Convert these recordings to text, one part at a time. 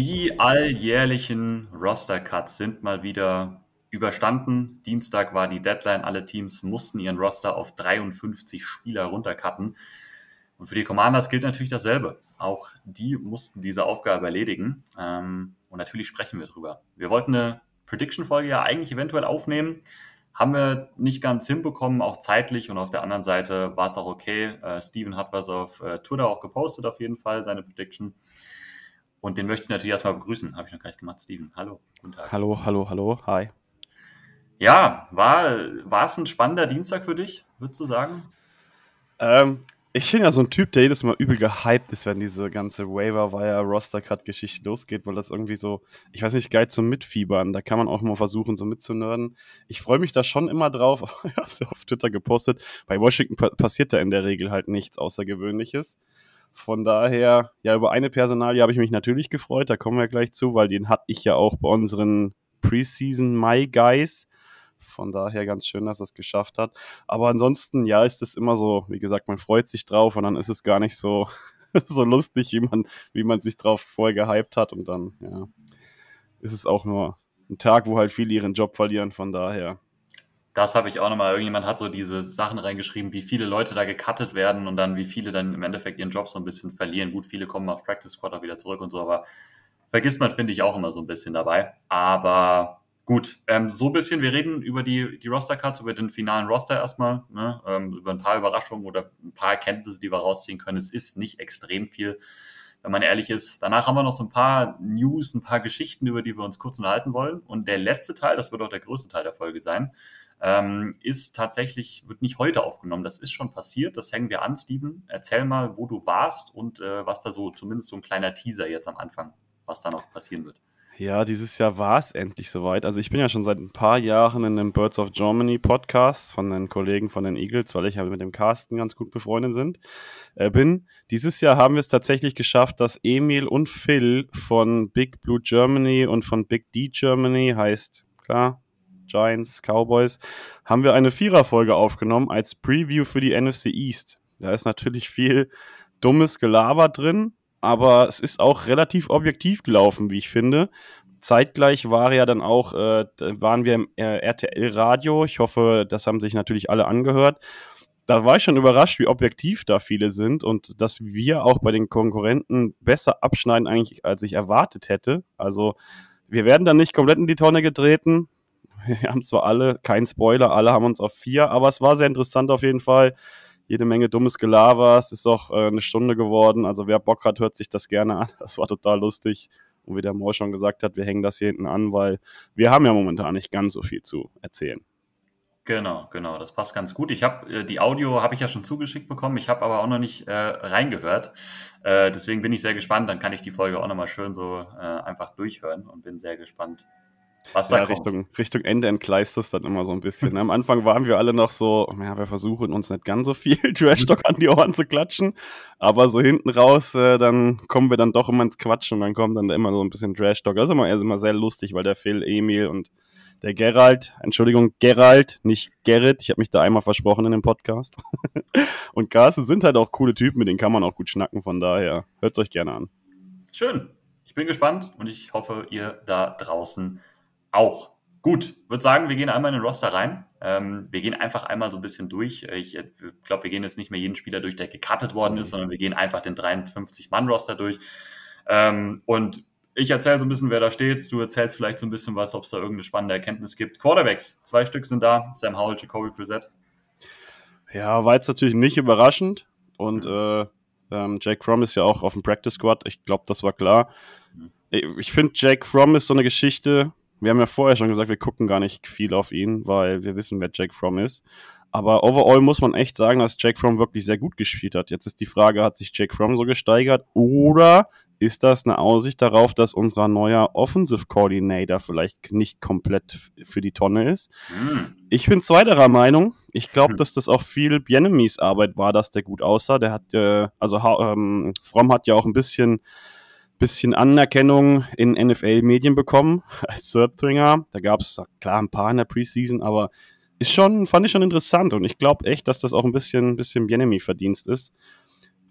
Die alljährlichen Roster-Cuts sind mal wieder überstanden. Dienstag war die Deadline. Alle Teams mussten ihren Roster auf 53 Spieler runtercutten. Und für die Commanders gilt natürlich dasselbe. Auch die mussten diese Aufgabe erledigen. Ähm, und natürlich sprechen wir drüber. Wir wollten eine Prediction-Folge ja eigentlich eventuell aufnehmen. Haben wir nicht ganz hinbekommen, auch zeitlich. Und auf der anderen Seite war es auch okay. Äh, Steven hat was auf äh, Twitter auch gepostet, auf jeden Fall, seine Prediction. Und den möchte ich natürlich erstmal begrüßen. Habe ich noch gar nicht gemacht, Steven. Hallo, guten Tag. Hallo, hallo, hallo, hi. Ja, war, war es ein spannender Dienstag für dich, würdest du sagen? Ähm, ich bin ja so ein Typ, der jedes Mal übel gehypt ist, wenn diese ganze Waiver-Wire-Roster-Cut-Geschichte losgeht, weil das irgendwie so, ich weiß nicht, geil zum Mitfiebern. Da kann man auch mal versuchen, so mitzunörden. Ich freue mich da schon immer drauf. ich habe es ja auf Twitter gepostet. Bei Washington passiert da in der Regel halt nichts Außergewöhnliches. Von daher, ja, über eine Personalie habe ich mich natürlich gefreut, da kommen wir gleich zu, weil den hatte ich ja auch bei unseren Preseason My Guys. Von daher ganz schön, dass er es geschafft hat. Aber ansonsten, ja, ist es immer so, wie gesagt, man freut sich drauf und dann ist es gar nicht so, so lustig, wie man, wie man sich drauf vorher gehypt hat. Und dann, ja, ist es auch nur ein Tag, wo halt viele ihren Job verlieren. Von daher, das habe ich auch nochmal. Irgendjemand hat so diese Sachen reingeschrieben, wie viele Leute da gecuttet werden und dann wie viele dann im Endeffekt ihren Job so ein bisschen verlieren. Gut, viele kommen auf Practice Squad auch wieder zurück und so, aber vergisst man, finde ich, auch immer so ein bisschen dabei. Aber gut, ähm, so ein bisschen, wir reden über die, die Roster-Cuts, über den finalen Roster erstmal, ne? ähm, über ein paar Überraschungen oder ein paar Erkenntnisse, die wir rausziehen können. Es ist nicht extrem viel wenn man ehrlich ist. Danach haben wir noch so ein paar News, ein paar Geschichten, über die wir uns kurz unterhalten wollen. Und der letzte Teil, das wird auch der größte Teil der Folge sein, ähm, ist tatsächlich, wird nicht heute aufgenommen. Das ist schon passiert. Das hängen wir an, Steven. Erzähl mal, wo du warst und äh, was da so, zumindest so ein kleiner Teaser jetzt am Anfang, was da noch passieren wird. Ja, dieses Jahr war es endlich soweit. Also ich bin ja schon seit ein paar Jahren in dem Birds of Germany Podcast von den Kollegen von den Eagles, weil ich ja mit dem Carsten ganz gut befreundet sind, äh, bin. Dieses Jahr haben wir es tatsächlich geschafft, dass Emil und Phil von Big Blue Germany und von Big D Germany heißt, klar, Giants, Cowboys, haben wir eine Viererfolge aufgenommen als Preview für die NFC East. Da ist natürlich viel dummes Gelaber drin, aber es ist auch relativ objektiv gelaufen, wie ich finde. Zeitgleich war ja dann auch, äh, waren wir im äh, RTL-Radio. Ich hoffe, das haben sich natürlich alle angehört. Da war ich schon überrascht, wie objektiv da viele sind und dass wir auch bei den Konkurrenten besser abschneiden, eigentlich, als ich erwartet hätte. Also, wir werden dann nicht komplett in die Tonne getreten. Wir haben zwar alle, kein Spoiler, alle haben uns auf vier, aber es war sehr interessant auf jeden Fall jede Menge dummes Gelaber. Es ist auch äh, eine Stunde geworden. Also wer Bock hat, hört sich das gerne an. Das war total lustig. Und wie der Moor schon gesagt hat, wir hängen das hier hinten an, weil wir haben ja momentan nicht ganz so viel zu erzählen. Genau, genau, das passt ganz gut. Ich habe äh, die Audio habe ich ja schon zugeschickt bekommen. Ich habe aber auch noch nicht äh, reingehört. Äh, deswegen bin ich sehr gespannt. Dann kann ich die Folge auch nochmal schön so äh, einfach durchhören und bin sehr gespannt, was da ja, Richtung, Richtung Ende entgleist es dann immer so ein bisschen. Am Anfang waren wir alle noch so, ja, wir versuchen uns nicht ganz so viel Trash-Talk an die Ohren zu klatschen, aber so hinten raus, äh, dann kommen wir dann doch immer ins Quatschen und dann kommt dann immer so ein bisschen Trash-Talk. Das ist immer, ist immer sehr lustig, weil der Phil, Emil und der Gerald, Entschuldigung, Gerald, nicht Gerrit, ich habe mich da einmal versprochen in dem Podcast. und Carsten sind halt auch coole Typen, mit denen kann man auch gut schnacken, von daher hört es euch gerne an. Schön. Ich bin gespannt und ich hoffe, ihr da draußen auch. Gut, würde sagen, wir gehen einmal in den Roster rein. Ähm, wir gehen einfach einmal so ein bisschen durch. Ich äh, glaube, wir gehen jetzt nicht mehr jeden Spieler durch, der gecuttet worden ist, sondern wir gehen einfach den 53-Mann-Roster durch. Ähm, und ich erzähle so ein bisschen, wer da steht. Du erzählst vielleicht so ein bisschen was, ob es da irgendeine spannende Erkenntnis gibt. Quarterbacks, zwei Stück sind da. Sam Howell, Jacoby Brissett. Ja, war jetzt natürlich nicht überraschend. Und mhm. äh, ähm, Jake Fromm ist ja auch auf dem Practice Squad. Ich glaube, das war klar. Mhm. Ich finde, Jake Fromm ist so eine Geschichte, wir haben ja vorher schon gesagt, wir gucken gar nicht viel auf ihn, weil wir wissen, wer Jake Fromm ist. Aber overall muss man echt sagen, dass Jake Fromm wirklich sehr gut gespielt hat. Jetzt ist die Frage, hat sich Jake Fromm so gesteigert oder ist das eine Aussicht darauf, dass unser neuer Offensive Coordinator vielleicht nicht komplett für die Tonne ist? Mhm. Ich bin zweiterer Meinung. Ich glaube, mhm. dass das auch viel Bienemies Arbeit war, dass der gut aussah. Der hat, äh, also ähm, Fromm hat ja auch ein bisschen bisschen Anerkennung in NFL-Medien bekommen als Third-Stringer. Da gab es klar ein paar in der Preseason, aber ist schon, fand ich schon interessant und ich glaube echt, dass das auch ein bisschen, bisschen Bienemy-Verdienst ist.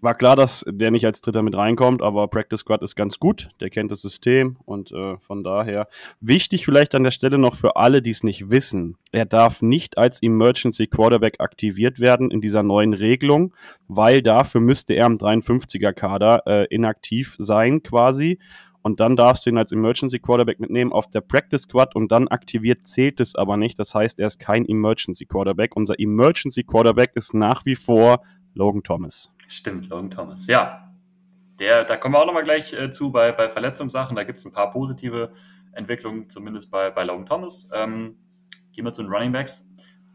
War klar, dass der nicht als Dritter mit reinkommt, aber Practice Squad ist ganz gut. Der kennt das System und äh, von daher wichtig vielleicht an der Stelle noch für alle, die es nicht wissen. Er darf nicht als Emergency Quarterback aktiviert werden in dieser neuen Regelung, weil dafür müsste er im 53er Kader äh, inaktiv sein quasi. Und dann darfst du ihn als Emergency Quarterback mitnehmen auf der Practice Squad und dann aktiviert zählt es aber nicht. Das heißt, er ist kein Emergency Quarterback. Unser Emergency Quarterback ist nach wie vor Logan Thomas. Stimmt, Logan Thomas. Ja, der, da kommen wir auch nochmal gleich äh, zu bei, bei Verletzungssachen. Da gibt es ein paar positive Entwicklungen, zumindest bei, bei Logan Thomas. Ähm, gehen wir zu den Running Backs.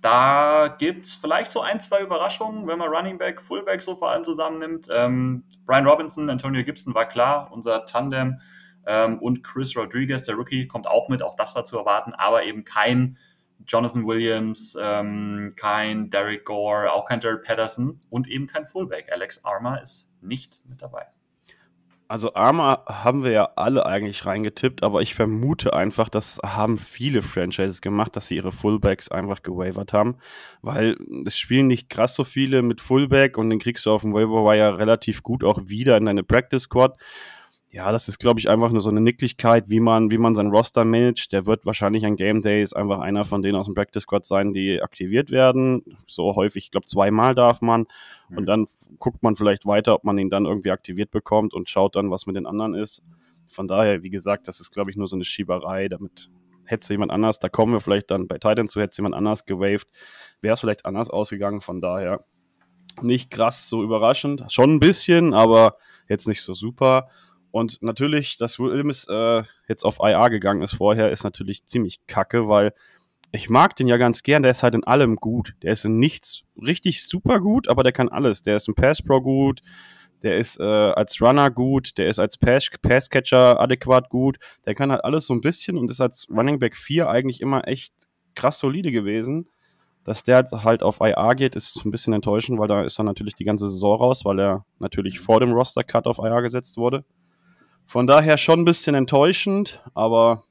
Da gibt es vielleicht so ein, zwei Überraschungen, wenn man Running Back, Fullback so vor allem zusammennimmt. Ähm, Brian Robinson, Antonio Gibson war klar, unser Tandem. Ähm, und Chris Rodriguez, der Rookie, kommt auch mit. Auch das war zu erwarten, aber eben kein Jonathan Williams, ähm, kein Derek Gore, auch kein Jared Patterson und eben kein Fullback. Alex Armour ist nicht mit dabei. Also Arma haben wir ja alle eigentlich reingetippt, aber ich vermute einfach, das haben viele Franchises gemacht, dass sie ihre Fullbacks einfach gewavert haben, weil es spielen nicht krass so viele mit Fullback und den kriegst du auf dem Waiver Wire relativ gut auch wieder in deine Practice Squad ja, das ist, glaube ich, einfach nur so eine Nicklichkeit, wie man, wie man sein Roster managt. Der wird wahrscheinlich an Game Days einfach einer von denen aus dem Practice Squad sein, die aktiviert werden. So häufig, ich glaube, zweimal darf man. Mhm. Und dann guckt man vielleicht weiter, ob man ihn dann irgendwie aktiviert bekommt und schaut dann, was mit den anderen ist. Von daher, wie gesagt, das ist, glaube ich, nur so eine Schieberei. Damit hätte jemand anders, da kommen wir vielleicht dann bei Titan zu, hätte jemand anders gewaved, wäre es vielleicht anders ausgegangen. Von daher nicht krass so überraschend. Schon ein bisschen, aber jetzt nicht so super. Und natürlich, dass Williams äh, jetzt auf IA gegangen ist vorher, ist natürlich ziemlich kacke, weil ich mag den ja ganz gern. Der ist halt in allem gut. Der ist in nichts richtig super gut, aber der kann alles. Der ist im Pass Pro gut. Der ist äh, als Runner gut. Der ist als Pass Passcatcher adäquat gut. Der kann halt alles so ein bisschen und ist als Running Back 4 eigentlich immer echt krass solide gewesen. Dass der halt auf IA geht, ist ein bisschen enttäuschend, weil da ist er natürlich die ganze Saison raus, weil er natürlich vor dem Roster-Cut auf IA gesetzt wurde. Von daher schon ein bisschen enttäuschend, aber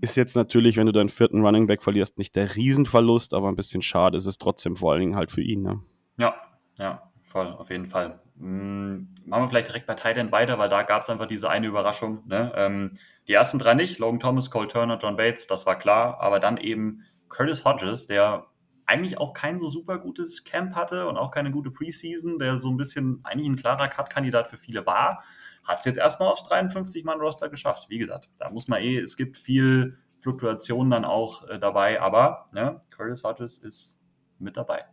ist jetzt natürlich, wenn du deinen vierten Running Back verlierst, nicht der Riesenverlust, aber ein bisschen schade ist es trotzdem vor allen Dingen halt für ihn. Ne? Ja, ja, voll, auf jeden Fall. Hm, machen wir vielleicht direkt bei Titan weiter, weil da gab es einfach diese eine Überraschung. Ne? Ähm, die ersten drei nicht, Logan Thomas, Cole Turner, John Bates, das war klar, aber dann eben Curtis Hodges, der eigentlich auch kein so super gutes Camp hatte und auch keine gute Preseason, der so ein bisschen eigentlich ein klarer Cut-Kandidat für viele war, hat es jetzt erstmal aufs 53-Mann-Roster geschafft. Wie gesagt, da muss man eh, es gibt viel Fluktuation dann auch äh, dabei, aber ne, Curtis Hodges ist mit dabei.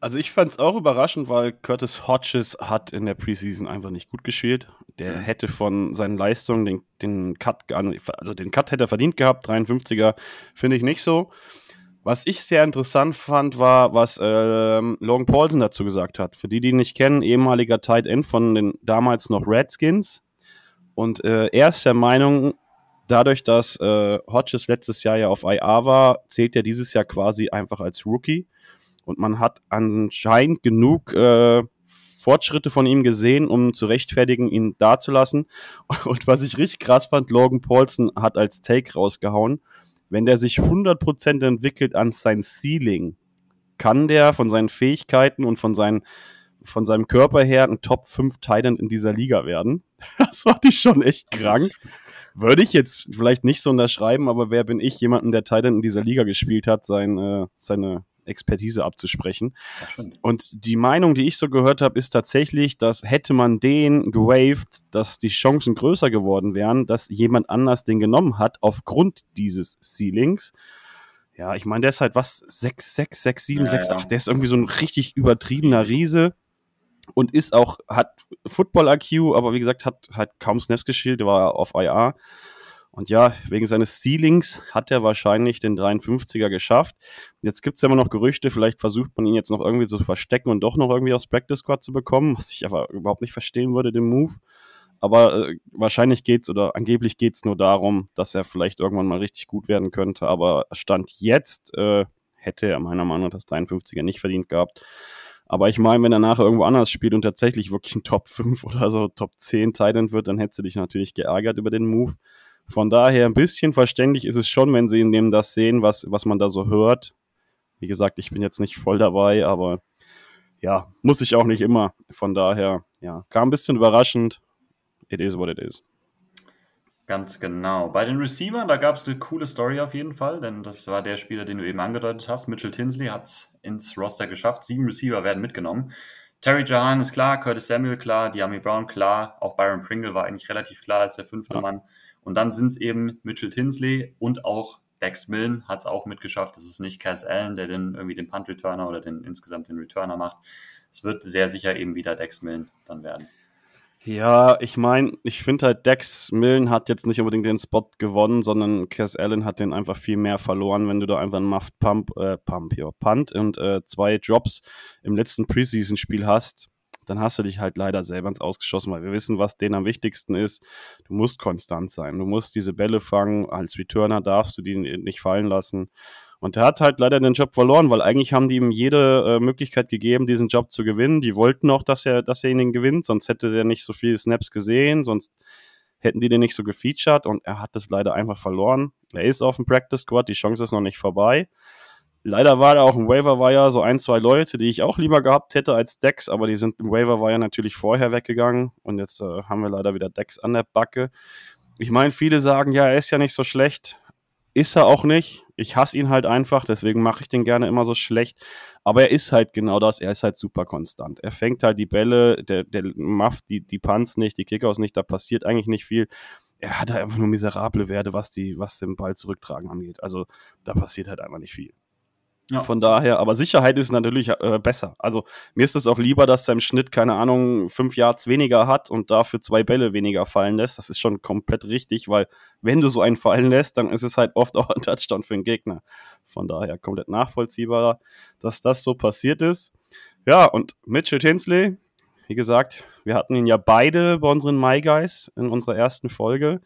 Also ich fand es auch überraschend, weil Curtis Hodges hat in der Preseason einfach nicht gut gespielt. Der mhm. hätte von seinen Leistungen den, den Cut, also den Cut hätte er verdient gehabt, 53er finde ich nicht so. Was ich sehr interessant fand, war, was ähm, Logan Paulson dazu gesagt hat. Für die, die ihn nicht kennen, ehemaliger Tight End von den damals noch Redskins. Und äh, er ist der Meinung, dadurch, dass äh, Hodges letztes Jahr ja auf IA war, zählt er dieses Jahr quasi einfach als Rookie. Und man hat anscheinend genug äh, Fortschritte von ihm gesehen, um zu rechtfertigen, ihn dazulassen. Und was ich richtig krass fand, Logan Paulson hat als Take rausgehauen wenn der sich 100% entwickelt an sein Ceiling, kann der von seinen Fähigkeiten und von, seinen, von seinem Körper her ein Top 5 Titan in dieser Liga werden. Das war die schon echt krank. Würde ich jetzt vielleicht nicht so unterschreiben, aber wer bin ich, jemanden, der Titan in dieser Liga gespielt hat, sein, äh, seine Expertise abzusprechen. Und die Meinung, die ich so gehört habe, ist tatsächlich, dass hätte man den gewaved, dass die Chancen größer geworden wären, dass jemand anders den genommen hat aufgrund dieses Ceilings. Ja, ich meine, der ist halt was, 6, 6, 6, 7, ja, 6, 8. Der ist irgendwie so ein richtig übertriebener Riese und ist auch, hat Football-IQ, aber wie gesagt, hat halt kaum Snaps gespielt, der war auf IA. Und ja, wegen seines Ceilings hat er wahrscheinlich den 53er geschafft. Jetzt gibt es ja immer noch Gerüchte, vielleicht versucht man ihn jetzt noch irgendwie zu verstecken und doch noch irgendwie aufs Practice Squad zu bekommen, was ich aber überhaupt nicht verstehen würde, den Move. Aber äh, wahrscheinlich geht's oder angeblich geht's nur darum, dass er vielleicht irgendwann mal richtig gut werden könnte. Aber Stand jetzt äh, hätte er meiner Meinung nach das 53er nicht verdient gehabt. Aber ich meine, wenn er nachher irgendwo anders spielt und tatsächlich wirklich ein Top 5 oder so Top 10 Titan wird, dann hätte du dich natürlich geärgert über den Move. Von daher ein bisschen verständlich ist es schon, wenn sie in dem das sehen, was, was man da so hört. Wie gesagt, ich bin jetzt nicht voll dabei, aber ja, muss ich auch nicht immer. Von daher, ja, kam ein bisschen überraschend. It is what it is. Ganz genau. Bei den Receivern, da gab es eine coole Story auf jeden Fall, denn das war der Spieler, den du eben angedeutet hast. Mitchell Tinsley hat es ins Roster geschafft. Sieben Receiver werden mitgenommen. Terry Jahan ist klar, Curtis Samuel klar, Diami Brown klar, auch Byron Pringle war eigentlich relativ klar als der fünfte ja. Mann. Und dann sind es eben Mitchell Tinsley und auch Dex Millen hat es auch mitgeschafft. Das ist nicht Cass Allen, der den, irgendwie den Punt-Returner oder den, insgesamt den Returner macht. Es wird sehr sicher eben wieder Dex Millen dann werden. Ja, ich meine, ich finde halt, Dex Millen hat jetzt nicht unbedingt den Spot gewonnen, sondern Cass Allen hat den einfach viel mehr verloren, wenn du da einfach einen Muffed Pump, äh, Pump, ja, Punt und äh, zwei Drops im letzten Preseason-Spiel hast, dann hast du dich halt leider selber ins Ausgeschossen, weil wir wissen, was denen am wichtigsten ist. Du musst konstant sein. Du musst diese Bälle fangen. Als Returner darfst du die nicht fallen lassen. Und er hat halt leider den Job verloren, weil eigentlich haben die ihm jede äh, Möglichkeit gegeben, diesen Job zu gewinnen. Die wollten auch, dass er, dass er ihn gewinnt, sonst hätte er nicht so viele Snaps gesehen, sonst hätten die den nicht so gefeatured und er hat es leider einfach verloren. Er ist auf dem Practice Squad, die Chance ist noch nicht vorbei. Leider war da auch im Waiver Wire so ein, zwei Leute, die ich auch lieber gehabt hätte als Dex, aber die sind im Waiver Wire natürlich vorher weggegangen und jetzt äh, haben wir leider wieder Dex an der Backe. Ich meine, viele sagen, ja, er ist ja nicht so schlecht. Ist er auch nicht. Ich hasse ihn halt einfach, deswegen mache ich den gerne immer so schlecht. Aber er ist halt genau das, er ist halt super konstant. Er fängt halt die Bälle, der, der macht die, die Punts nicht, die Kickouts nicht, da passiert eigentlich nicht viel. Er hat einfach nur miserable Werte, was, die, was den Ball zurücktragen angeht. Also da passiert halt einfach nicht viel. Ja. Von daher, aber Sicherheit ist natürlich äh, besser. Also mir ist es auch lieber, dass er im Schnitt, keine Ahnung, fünf Yards weniger hat und dafür zwei Bälle weniger fallen lässt. Das ist schon komplett richtig, weil wenn du so einen fallen lässt, dann ist es halt oft auch ein Touchdown für den Gegner. Von daher komplett nachvollziehbar, dass das so passiert ist. Ja, und Mitchell Tinsley, wie gesagt, wir hatten ihn ja beide bei unseren My Guys in unserer ersten Folge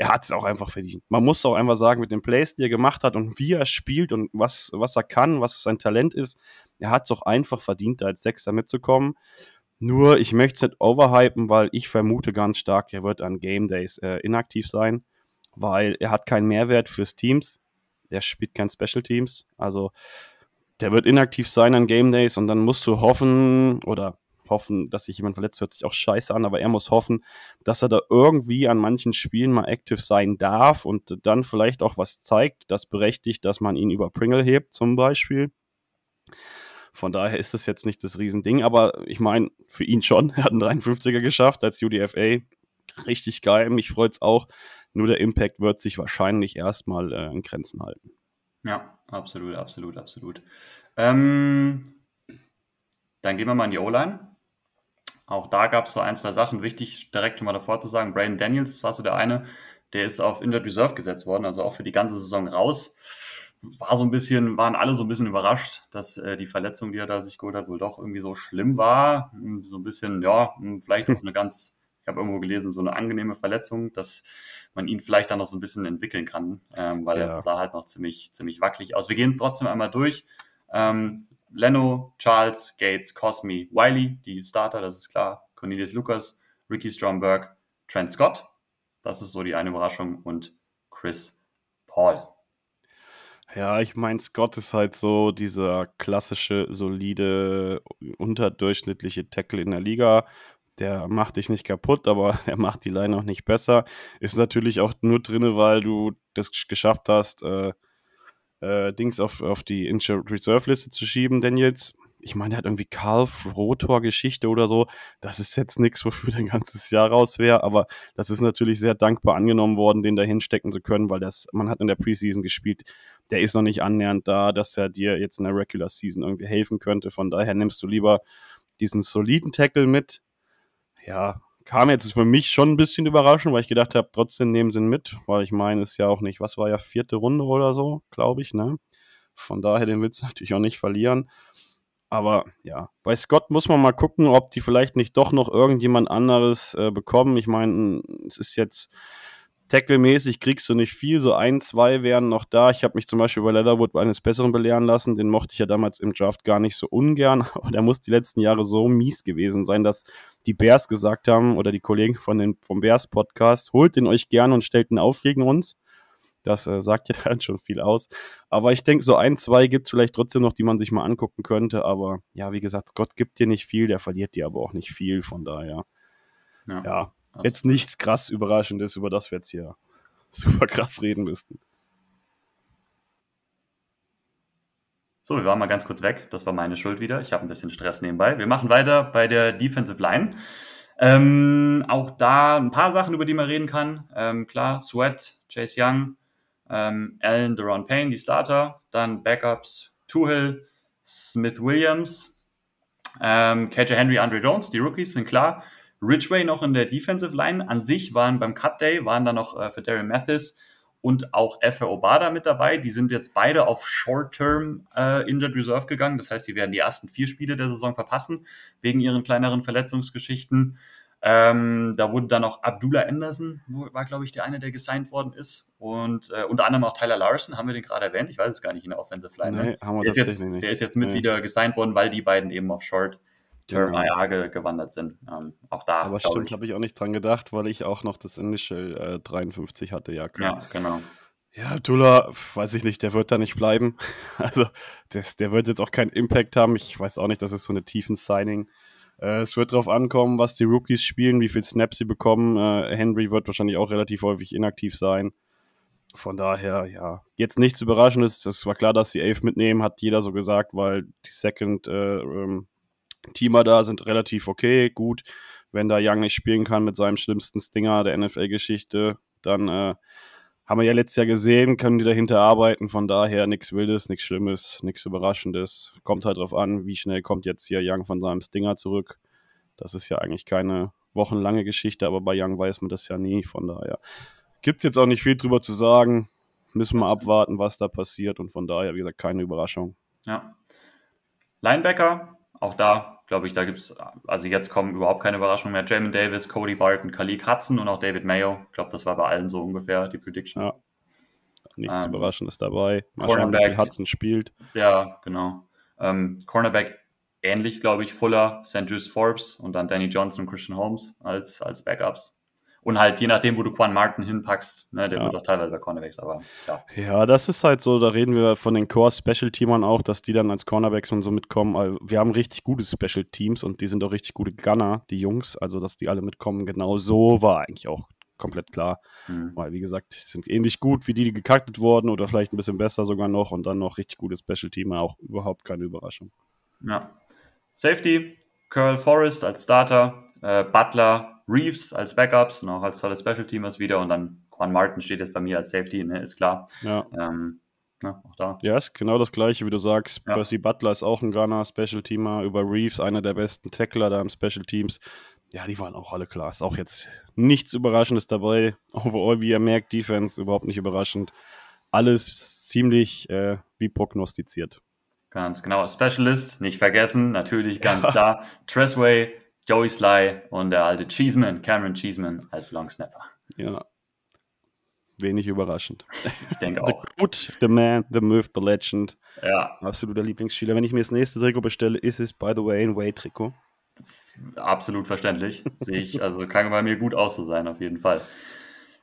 er hat es auch einfach verdient. Man muss auch einfach sagen, mit den Plays, die er gemacht hat und wie er spielt und was, was er kann, was sein Talent ist, er hat es auch einfach verdient, da als Sechster mitzukommen. Nur, ich möchte es nicht overhypen, weil ich vermute ganz stark, er wird an Game Days äh, inaktiv sein, weil er hat keinen Mehrwert fürs Teams. Er spielt kein Special Teams. Also, der wird inaktiv sein an Game Days und dann musst du hoffen oder hoffen, dass sich jemand verletzt, hört sich auch scheiße an, aber er muss hoffen, dass er da irgendwie an manchen Spielen mal aktiv sein darf und dann vielleicht auch was zeigt, das berechtigt, dass man ihn über Pringle hebt, zum Beispiel. Von daher ist das jetzt nicht das Riesending, aber ich meine, für ihn schon. Er hat einen 53er geschafft als UDFA. Richtig geil, mich freut es auch. Nur der Impact wird sich wahrscheinlich erstmal äh, in Grenzen halten. Ja, absolut, absolut, absolut. Ähm, dann gehen wir mal in die O-Line. Auch da gab es so ein, zwei Sachen. Wichtig, direkt schon mal davor zu sagen, Braden Daniels war so der eine, der ist auf Injured Reserve gesetzt worden, also auch für die ganze Saison raus. War so ein bisschen, waren alle so ein bisschen überrascht, dass äh, die Verletzung, die er da sich geholt hat, wohl doch irgendwie so schlimm war. Hm, so ein bisschen, ja, hm, vielleicht auch eine ganz, ich habe irgendwo gelesen, so eine angenehme Verletzung, dass man ihn vielleicht dann noch so ein bisschen entwickeln kann, ähm, weil ja. er sah halt noch ziemlich, ziemlich wackelig aus. Wir gehen es trotzdem einmal durch. Ähm, Leno, Charles, Gates, Cosme, Wiley, die Starter, das ist klar. Cornelius Lucas, Ricky Stromberg, Trent Scott, das ist so die eine Überraschung und Chris Paul. Ja, ich meine, Scott ist halt so dieser klassische, solide, unterdurchschnittliche Tackle in der Liga. Der macht dich nicht kaputt, aber er macht die Line auch nicht besser. Ist natürlich auch nur drin, weil du das geschafft hast, äh, äh, Dings auf, auf die Injured Reserve Liste zu schieben, Daniels. Ich meine, er hat irgendwie Karl Rotor-Geschichte oder so. Das ist jetzt nichts, wofür ein ganzes Jahr raus wäre, aber das ist natürlich sehr dankbar angenommen worden, den da hinstecken zu können, weil das, man hat in der Preseason gespielt. Der ist noch nicht annähernd da, dass er dir jetzt in der Regular Season irgendwie helfen könnte. Von daher nimmst du lieber diesen soliden Tackle mit. Ja, kam jetzt für mich schon ein bisschen überraschend, weil ich gedacht habe, trotzdem nehmen sie ihn mit, weil ich meine, ist ja auch nicht, was war ja vierte Runde oder so, glaube ich, ne? Von daher, den willst du natürlich auch nicht verlieren. Aber ja, bei Scott muss man mal gucken, ob die vielleicht nicht doch noch irgendjemand anderes äh, bekommen. Ich meine, es ist jetzt Tackle-mäßig kriegst du nicht viel, so ein, zwei wären noch da. Ich habe mich zum Beispiel bei Leatherwood eines Besseren belehren lassen. Den mochte ich ja damals im Draft gar nicht so ungern, aber der muss die letzten Jahre so mies gewesen sein, dass die Bears gesagt haben oder die Kollegen von den, vom Bears Podcast, holt den euch gerne und stellt ihn auf gegen uns. Das äh, sagt ja dann schon viel aus. Aber ich denke, so ein, zwei gibt es vielleicht trotzdem noch, die man sich mal angucken könnte. Aber ja, wie gesagt, Gott gibt dir nicht viel, der verliert dir aber auch nicht viel. Von daher, ja, ja jetzt nichts krass Überraschendes, über das wir jetzt hier super krass reden müssten. So, wir waren mal ganz kurz weg. Das war meine Schuld wieder. Ich habe ein bisschen Stress nebenbei. Wir machen weiter bei der Defensive Line. Ähm, auch da ein paar Sachen, über die man reden kann. Ähm, klar, Sweat, Chase Young, ähm, Allen, Deron Payne, die Starter. Dann Backups, Tuhill, Smith Williams, ähm, KJ Henry, Andre Jones, die Rookies sind klar. Ridgway noch in der Defensive Line. An sich waren beim Cut Day, waren da noch äh, für Darren Mathis und auch Efe Obada mit dabei. Die sind jetzt beide auf Short-Term äh, Injured Reserve gegangen. Das heißt, sie werden die ersten vier Spiele der Saison verpassen, wegen ihren kleineren Verletzungsgeschichten. Ähm, da wurde dann auch Abdullah Anderson, war glaube ich der eine, der gesigned worden ist. Und äh, unter anderem auch Tyler Larson, haben wir den gerade erwähnt? Ich weiß es gar nicht in der Offensive Line. Ne? Nee, haben wir der, ist jetzt, nicht. der ist jetzt mit nee. wieder gesigned worden, weil die beiden eben auf Short Genau. IR ge gewandert sind. Ähm, auch da. Aber stimmt, habe ich auch nicht dran gedacht, weil ich auch noch das Initial äh, 53 hatte, ja klar. Ja, genau. Ja, Abdullah, weiß ich nicht, der wird da nicht bleiben. Also, das, der wird jetzt auch keinen Impact haben. Ich weiß auch nicht, das ist so eine tiefen Signing. Äh, es wird darauf ankommen, was die Rookies spielen, wie viel Snaps sie bekommen. Äh, Henry wird wahrscheinlich auch relativ häufig inaktiv sein. Von daher, ja, jetzt nichts Überraschendes. Es war klar, dass sie elf mitnehmen, hat jeder so gesagt, weil die Second äh, ähm, Teamer da sind relativ okay, gut. Wenn da Young nicht spielen kann mit seinem schlimmsten Stinger der NFL-Geschichte, dann äh, haben wir ja letztes Jahr gesehen, können die dahinter arbeiten. Von daher nichts Wildes, nichts Schlimmes, nichts Überraschendes. Kommt halt drauf an, wie schnell kommt jetzt hier Young von seinem Stinger zurück. Das ist ja eigentlich keine wochenlange Geschichte, aber bei Young weiß man das ja nie. Von daher gibt es jetzt auch nicht viel drüber zu sagen. Müssen wir abwarten, was da passiert. Und von daher, wie gesagt, keine Überraschung. Ja. Linebacker, auch da, glaube ich, da gibt es, also jetzt kommen überhaupt keine Überraschungen mehr. Jamin Davis, Cody Barton, Khalid Hudson und auch David Mayo. Ich glaube, das war bei allen so ungefähr die Prediction. Ja. Nichts ähm, Überraschendes dabei. Mal Cornerback, schauen, wie Hudson spielt. Ja, genau. Ähm, Cornerback ähnlich, glaube ich, Fuller, St. Just Forbes und dann Danny Johnson und Christian Holmes als, als Backups. Und halt, je nachdem, wo du Quan Martin hinpackst, ne, der ja. wird auch teilweise bei Cornerbacks, aber ist klar. Ja, das ist halt so, da reden wir von den Core-Special-Teamern auch, dass die dann als Cornerbacks und so mitkommen. Also, wir haben richtig gute Special-Teams und die sind auch richtig gute Gunner, die Jungs. Also, dass die alle mitkommen, genau so war eigentlich auch komplett klar. Mhm. Weil, wie gesagt, sind ähnlich gut wie die, die gekackt wurden oder vielleicht ein bisschen besser sogar noch und dann noch richtig gute Special-Teamer, auch überhaupt keine Überraschung. Ja. Safety, Curl Forrest als Starter, äh, Butler, Reeves als Backups, noch als tolle Special Teamers wieder und dann Juan Martin steht jetzt bei mir als Safety, ne, ist klar. Ja. Ähm, ja, auch da. Ja, ist genau das gleiche, wie du sagst. Ja. Percy Butler ist auch ein Gunner, Special Teamer. Über Reeves, einer der besten Tackler da im Special Teams. Ja, die waren auch alle klar. Ist auch jetzt nichts Überraschendes dabei. Overall, wie ihr merkt, Defense überhaupt nicht überraschend. Alles ziemlich äh, wie prognostiziert. Ganz genau. Specialist, nicht vergessen, natürlich ganz ja. klar. Tressway, Joey Sly und der alte Cheeseman, Cameron Cheeseman als Long Snapper. Ja. Wenig überraschend. Ich denke auch. The good, the man, the myth, the legend. Ja. Absoluter Lieblingsspieler. Wenn ich mir das nächste Trikot bestelle, ist es, by the way, ein Way-Trikot. Absolut verständlich. Sehe ich, also kann bei mir gut aus sein, auf jeden Fall.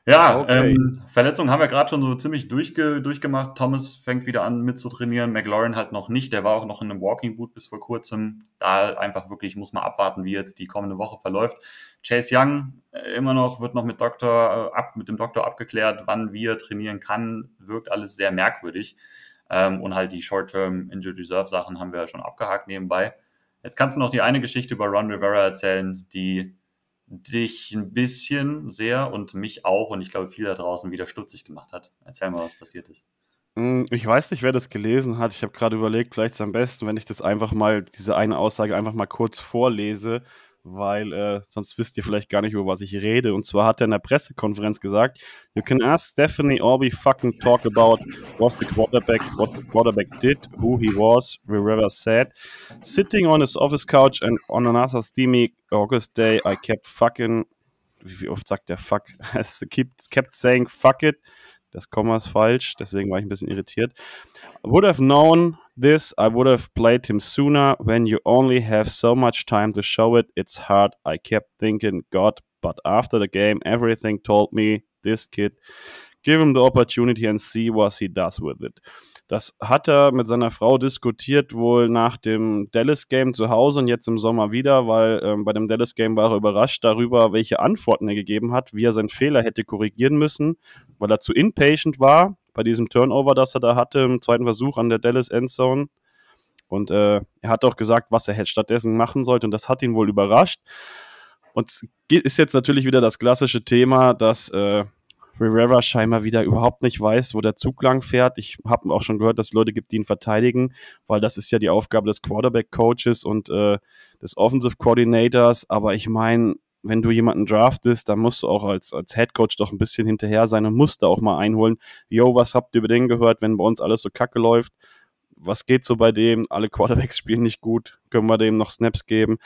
Ja, okay. ähm, Verletzungen haben wir gerade schon so ziemlich durchge durchgemacht. Thomas fängt wieder an mit zu trainieren, McLaurin halt noch nicht. Der war auch noch in einem Walking Boot bis vor kurzem. Da einfach wirklich muss man abwarten, wie jetzt die kommende Woche verläuft. Chase Young äh, immer noch wird noch mit Doktor äh, ab mit dem Doktor abgeklärt, wann wir trainieren kann. Wirkt alles sehr merkwürdig. Ähm, und halt die Short-Term Injured Reserve Sachen haben wir ja schon abgehakt nebenbei. Jetzt kannst du noch die eine Geschichte über Ron Rivera erzählen, die dich ein bisschen sehr und mich auch und ich glaube viele da draußen wieder stutzig gemacht hat. Erzähl mal, was passiert ist. Hm, ich weiß nicht, wer das gelesen hat. Ich habe gerade überlegt, vielleicht ist es am besten, wenn ich das einfach mal, diese eine Aussage einfach mal kurz vorlese weil äh, sonst wisst ihr vielleicht gar nicht, über was ich rede. Und zwar hat er in der Pressekonferenz gesagt, You can ask Stephanie Orby fucking talk about was the quarterback, what the quarterback did, who he was, Rivera said. Sitting on his office couch and on another steamy August day, I kept fucking, wie oft sagt der fuck? Es kept, kept saying fuck it. Das Komma ist falsch, deswegen war ich ein bisschen irritiert. I would have known this, I would have played him sooner. When you only have so much time to show it, it's hard. I kept thinking, God, but after the game, everything told me this kid Give him the opportunity and see what he does with it. Das hat er mit seiner Frau diskutiert, wohl nach dem Dallas-Game zu Hause und jetzt im Sommer wieder, weil ähm, bei dem Dallas-Game war er überrascht darüber, welche Antworten er gegeben hat, wie er seinen Fehler hätte korrigieren müssen, weil er zu impatient war bei diesem Turnover, das er da hatte im zweiten Versuch an der Dallas Endzone. Und äh, er hat auch gesagt, was er hätte stattdessen machen sollte und das hat ihn wohl überrascht. Und ist jetzt natürlich wieder das klassische Thema, dass äh, Rivera scheinbar wieder überhaupt nicht weiß, wo der Zug lang fährt. Ich habe auch schon gehört, dass es Leute gibt, die ihn verteidigen, weil das ist ja die Aufgabe des Quarterback-Coaches und äh, des Offensive Coordinators. Aber ich meine, wenn du jemanden draftest, dann musst du auch als, als Head Coach doch ein bisschen hinterher sein und musst da auch mal einholen. Yo, was habt ihr über den gehört, wenn bei uns alles so kacke läuft? Was geht so bei dem? Alle Quarterbacks spielen nicht gut. Können wir dem noch Snaps geben?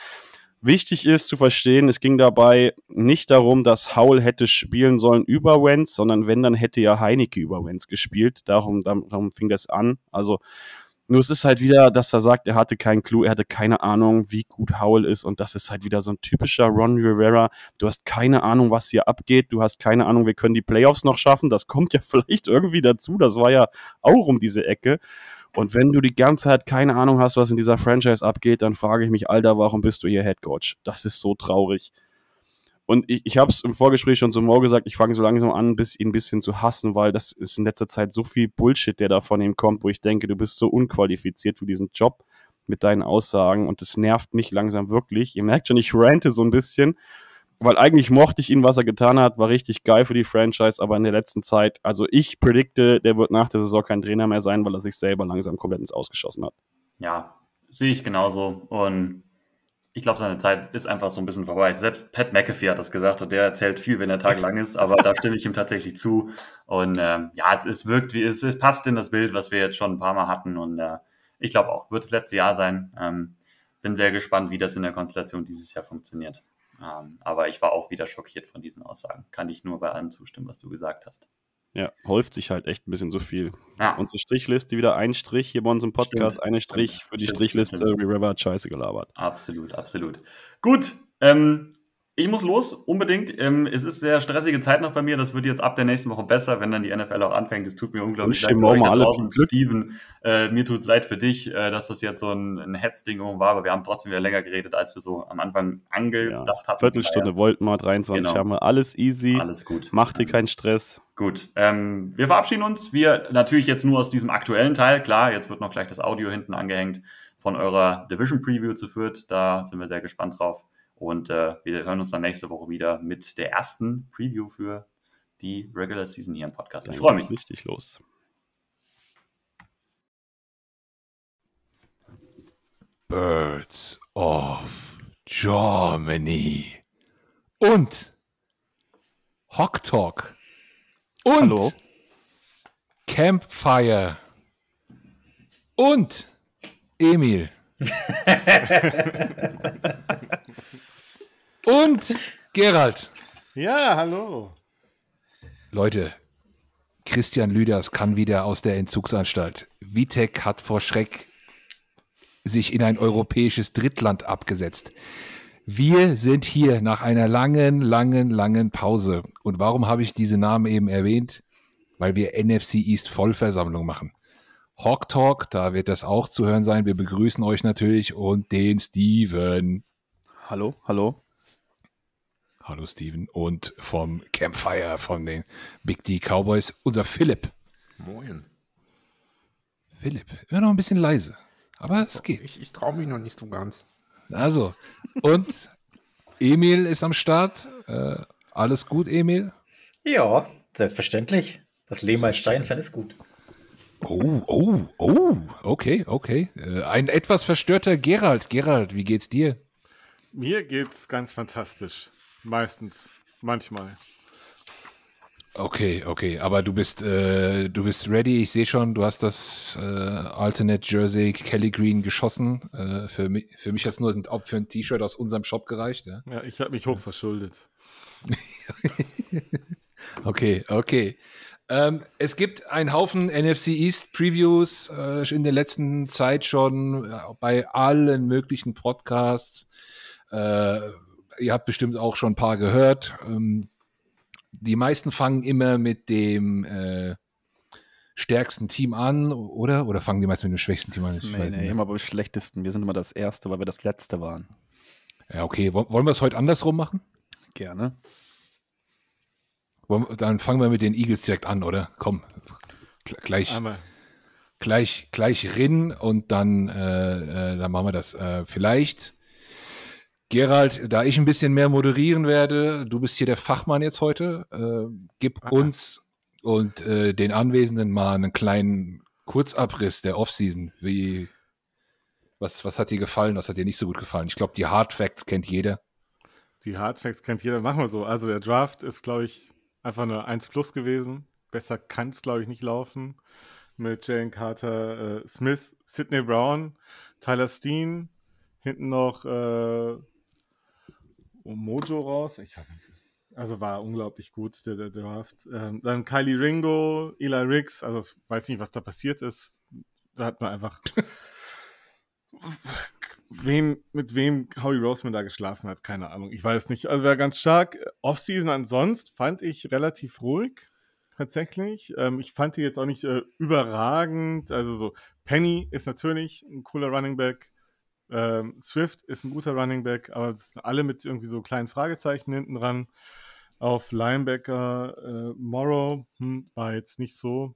Wichtig ist zu verstehen, es ging dabei nicht darum, dass Howell hätte spielen sollen über Wentz, sondern wenn, dann hätte ja Heineke über Wentz gespielt. Darum, darum fing das an. Also, nur es ist halt wieder, dass er sagt, er hatte keinen Clou, er hatte keine Ahnung, wie gut Howell ist. Und das ist halt wieder so ein typischer Ron Rivera. Du hast keine Ahnung, was hier abgeht. Du hast keine Ahnung, wir können die Playoffs noch schaffen. Das kommt ja vielleicht irgendwie dazu. Das war ja auch um diese Ecke. Und wenn du die ganze Zeit keine Ahnung hast, was in dieser Franchise abgeht, dann frage ich mich, Alter, warum bist du hier Head Coach? Das ist so traurig. Und ich, ich habe es im Vorgespräch schon zum Mo gesagt, ich fange so langsam an, bis, ihn ein bisschen zu hassen, weil das ist in letzter Zeit so viel Bullshit, der da von ihm kommt, wo ich denke, du bist so unqualifiziert für diesen Job mit deinen Aussagen und das nervt mich langsam wirklich. Ihr merkt schon, ich rante so ein bisschen weil eigentlich mochte ich ihn, was er getan hat, war richtig geil für die Franchise, aber in der letzten Zeit, also ich predikte, der wird nach der Saison kein Trainer mehr sein, weil er sich selber langsam komplett ins Ausgeschossen hat. Ja, sehe ich genauso und ich glaube, seine Zeit ist einfach so ein bisschen vorbei. Selbst Pat McAfee hat das gesagt und der erzählt viel, wenn der Tag lang ist, aber da stimme ich ihm tatsächlich zu. Und ähm, ja, es, es wirkt wie, es, es passt in das Bild, was wir jetzt schon ein paar Mal hatten und äh, ich glaube auch, wird das letzte Jahr sein. Ähm, bin sehr gespannt, wie das in der Konstellation dieses Jahr funktioniert. Ähm, aber ich war auch wieder schockiert von diesen Aussagen. Kann ich nur bei allem zustimmen, was du gesagt hast. Ja, häuft sich halt echt ein bisschen so viel. Ja. Unsere Strichliste wieder ein Strich hier bei uns im Podcast, stimmt, eine Strich stimmt, für die stimmt, Strichliste. River hat scheiße gelabert. Absolut, absolut. Gut, ähm, ich muss los, unbedingt. Ähm, es ist sehr stressige Zeit noch bei mir. Das wird jetzt ab der nächsten Woche besser, wenn dann die NFL auch anfängt. Es tut mir unglaublich leid für euch da draußen. Steven, äh, mir tut es leid für dich, äh, dass das jetzt so ein, ein Hetzding war, aber wir haben trotzdem wieder länger geredet, als wir so am Anfang angedacht ja, hatten. Viertelstunde ja. wollten wir, 23 genau. haben wir. Alles easy. Alles gut. Mach dir keinen Stress. Gut, ähm, wir verabschieden uns. Wir natürlich jetzt nur aus diesem aktuellen Teil. Klar, jetzt wird noch gleich das Audio hinten angehängt von eurer Division Preview zu Fürth. Da sind wir sehr gespannt drauf. Und äh, wir hören uns dann nächste Woche wieder mit der ersten Preview für die Regular Season hier im Podcast. Ich freue mich. Richtig los. Birds of Germany und Hawk Talk und Hallo? Campfire und Emil. Und Gerald. Ja, hallo. Leute, Christian Lüders kann wieder aus der Entzugsanstalt. Vitek hat vor Schreck sich in ein europäisches Drittland abgesetzt. Wir sind hier nach einer langen, langen, langen Pause. Und warum habe ich diese Namen eben erwähnt? Weil wir NFC East Vollversammlung machen. Hawk Talk, da wird das auch zu hören sein. Wir begrüßen euch natürlich und den Steven. Hallo, hallo. Hallo Steven. Und vom Campfire von den Big D Cowboys, unser Philipp. Moin. Philipp, immer noch ein bisschen leise. Aber es geht. Ich, ich traue mich noch nicht so ganz. Also, und Emil ist am Start. Äh, alles gut, Emil? Ja, selbstverständlich. Das Leben als Steinfan ist gut. Oh, oh, oh, okay, okay. Äh, ein etwas verstörter Gerald. Gerald, wie geht's dir? Mir geht's ganz fantastisch. Meistens. Manchmal. Okay, okay, aber du bist, äh, du bist ready. Ich sehe schon, du hast das äh, Alternate Jersey Kelly Green geschossen. Äh, für, mich, für mich hat es nur für ein T-Shirt aus unserem Shop gereicht. Ja, ja ich habe mich hoch verschuldet. okay, okay. Ähm, es gibt einen Haufen NFC East Previews äh, in der letzten Zeit schon äh, bei allen möglichen Podcasts. Äh, ihr habt bestimmt auch schon ein paar gehört. Ähm, die meisten fangen immer mit dem äh, stärksten Team an, oder? Oder fangen die meisten mit dem schwächsten Team an? Ich Nee, weiß nee, nicht. immer beim schlechtesten. Wir sind immer das Erste, weil wir das Letzte waren. Ja, okay. Woll- Wollen wir es heute andersrum machen? Gerne. Dann fangen wir mit den Eagles direkt an, oder? Komm, gl- gleich, Einmal. gleich, gleich rin und dann, äh, äh, dann machen wir das. Äh, vielleicht, Gerald, da ich ein bisschen mehr moderieren werde, du bist hier der Fachmann jetzt heute, äh, gib Ah. uns und äh, den Anwesenden mal einen kleinen Kurzabriss der Offseason. Wie, was, was hat dir gefallen, was hat dir nicht so gut gefallen? Ich glaube, die Hard Facts kennt jeder. Die Hardfacts kennt jeder. Machen wir so. Also der Draft ist, glaube ich, einfach eine 1 plus gewesen. Besser kann es, glaube ich, nicht laufen. Mit Jalen Carter, äh, Smith, Sidney Brown, Tyler Steen, hinten noch äh, Mojo raus. Ich hab, also war unglaublich gut, der, der Draft. Ähm, dann Kylie Ringo, Eli Riggs. Also ich weiß nicht, was da passiert ist. Da hat man einfach wen, mit wem Howie Roseman da geschlafen hat, keine Ahnung. Ich weiß nicht. Also war ganz stark. Offseason ansonsten fand ich relativ ruhig. Tatsächlich. Ähm, ich fand die jetzt auch nicht äh, überragend. Also so, Penny ist natürlich ein cooler Running Back. Ähm, Swift ist ein guter Running Back, aber es sind alle mit irgendwie so kleinen Fragezeichen hinten dran. Auf Linebacker äh, Morrow hm, war jetzt nicht so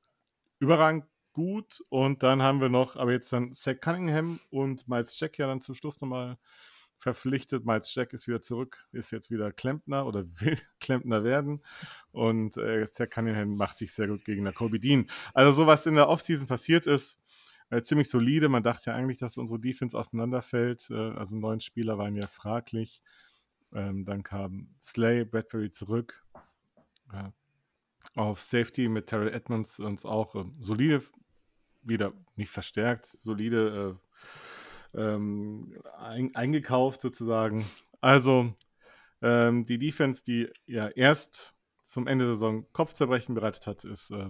überragend gut. Und dann haben wir noch, aber jetzt dann Zach Cunningham und Miles Jack ja dann zum Schluss nochmal verpflichtet. Miles Jack ist wieder zurück, ist jetzt wieder Klempner oder will Klempner werden. Und äh, Zach Cunningham macht sich sehr gut gegen Kobe Dean. Also so was in der Offseason passiert ist, äh, ziemlich solide. Man dachte ja eigentlich, dass unsere Defense auseinanderfällt. Äh, also neun Spieler waren ja fraglich. Ähm, dann kam Slay, Bradbury zurück. Ja. Auf Safety mit Terrell Edmonds uns auch äh, solide, wieder nicht verstärkt, solide äh, ähm, ein, eingekauft sozusagen. Also ähm, die Defense, die ja erst zum Ende der Saison Kopfzerbrechen bereitet hat, ist, äh,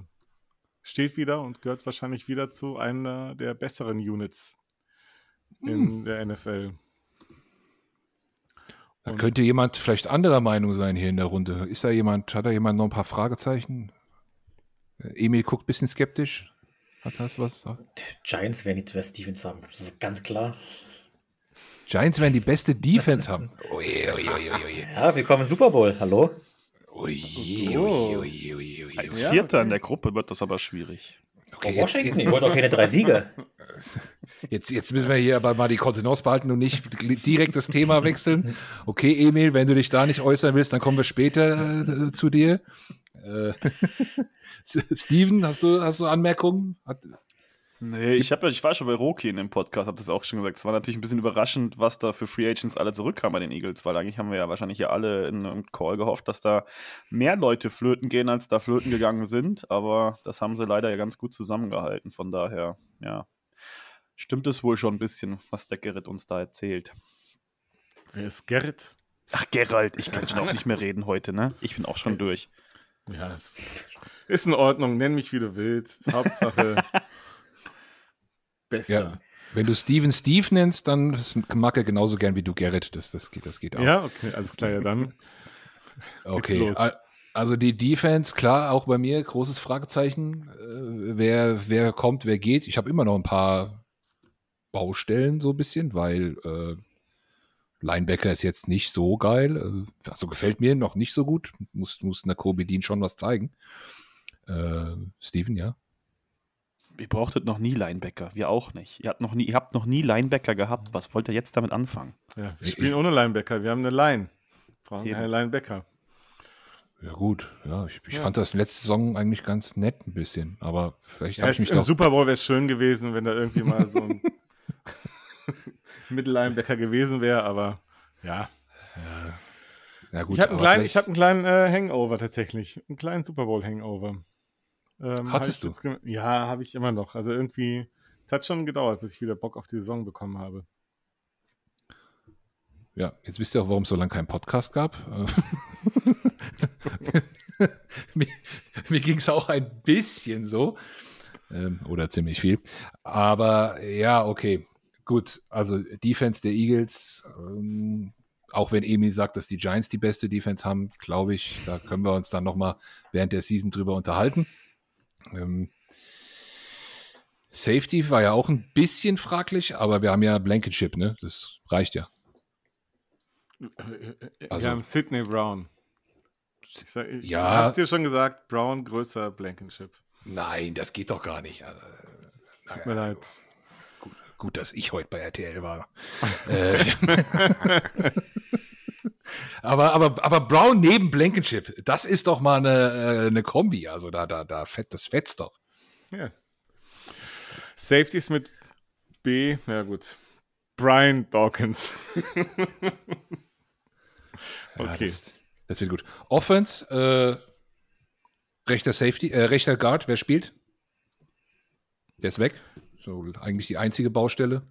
steht wieder und gehört wahrscheinlich wieder zu einer der besseren Units in der NFL. Da Und- könnte jemand vielleicht anderer Meinung sein hier in der Runde. Ist da jemand, hat da jemand noch ein paar Fragezeichen? Äh, Emil guckt ein bisschen skeptisch. Hat hast du was? Giants werden die West Defense haben. Das ist ganz klar. Giants werden die beste Defense haben. Oje, oje, oje, oje. Ja, wir kommen im Super Bowl. Hallo? Oje, Oh. oje, oje, oje, oje. Als Ja, Vierter okay. in der Gruppe wird das aber schwierig. Okay, Oh, jetzt, Washington, ich wollte auch keine drei Siege. jetzt, jetzt müssen wir hier aber mal die Kontenance behalten und nicht direkt das Thema wechseln. Okay, Emil, wenn du dich da nicht äußern willst, dann kommen wir später äh, zu dir. Äh, Steven, hast du, hast du Anmerkungen? Hat, Nee, ich, hab, ja- ich war schon bei Roki in dem Podcast, habe das auch schon gesagt. Es war natürlich ein bisschen überraschend, was da für Free Agents alle zurückkamen bei den Eagles, weil eigentlich haben wir ja wahrscheinlich hier alle in einem Call gehofft, dass da mehr Leute flöten gehen, als da flöten gegangen sind. Aber das haben sie leider ja ganz gut zusammengehalten. Von daher, ja, stimmt es wohl schon ein bisschen, was der Gerrit uns da erzählt. Wer ist Gerrit? Ach, Gerald, ich kann schon auch nicht mehr reden heute, ne? Ich bin auch schon durch. Ja, ist in Ordnung. Nenn mich, wie du willst. Hauptsache Bester. ja, wenn du Steven Steve nennst, dann mag er genauso gern wie du Gerrit. Das, das, geht, das geht auch. Ja, okay, alles klar, ja dann. Okay, also die Defense, klar, auch bei mir großes Fragezeichen. Äh, wer, wer kommt, wer geht. Ich habe immer noch ein paar Baustellen so ein bisschen, weil äh, Linebacker ist jetzt nicht so geil. Äh, Also gefällt mir noch nicht so gut. Muss, muss Nakobe Dean schon was zeigen. Äh, Steven, ja. Ihr brauchtet noch nie Linebacker, wir auch nicht. Ihr habt noch nie, ihr habt noch nie Linebacker gehabt. Was wollt ihr jetzt damit anfangen? Ja, wir spielen ohne Linebacker. Wir haben eine Line. Brauchen Eben. keine Linebacker. Ja, gut. Ja, ich, ich Ja. fand das letzte Saison eigentlich ganz nett ein bisschen. Aber vielleicht Ja, habe ich mich Im doch. Super Bowl wäre es schön gewesen, wenn da irgendwie mal so ein Mittellinebacker gewesen wäre, aber ja. Ja, gut, ich habe einen kleinen, ich hab einen kleinen äh, Hangover tatsächlich. Einen kleinen Super Bowl Hangover. Ähm, hab Hattest jetzt gem- Ja, habe ich immer noch. Also irgendwie, es hat schon gedauert, bis ich wieder Bock auf die Saison bekommen habe. Ja, jetzt wisst ihr auch, warum es so lange keinen Podcast gab. Mir mir ging es auch ein bisschen so. Ähm, oder ziemlich viel. Aber ja, okay. Gut. Also Defense der Eagles. Ähm, auch wenn Emil sagt, dass die Giants die beste Defense haben, glaube ich, da können wir uns dann nochmal während der Season drüber unterhalten. Ähm, Safety war ja auch ein bisschen fraglich, aber wir haben ja Blankenship, ne? Das reicht ja. Also, wir haben Sidney Brown. Ich, sag, ich Ja. hab's dir schon gesagt, Brown größer Blankenship. Nein, das geht doch gar nicht. Also, Tut mir leid. gut, dass ich heute bei RTL war. äh, aber, aber, aber Brown neben Blankenship, das ist doch mal eine, äh, eine Kombi. Also da, da, da fett, das fetzt doch. Ja. Safeties mit B, ja gut. Brian Dawkins. Ja, Okay. das, das wird gut. Offense, äh, rechter Safety, äh, rechter Guard, wer spielt? Der ist weg. So, eigentlich die einzige Baustelle.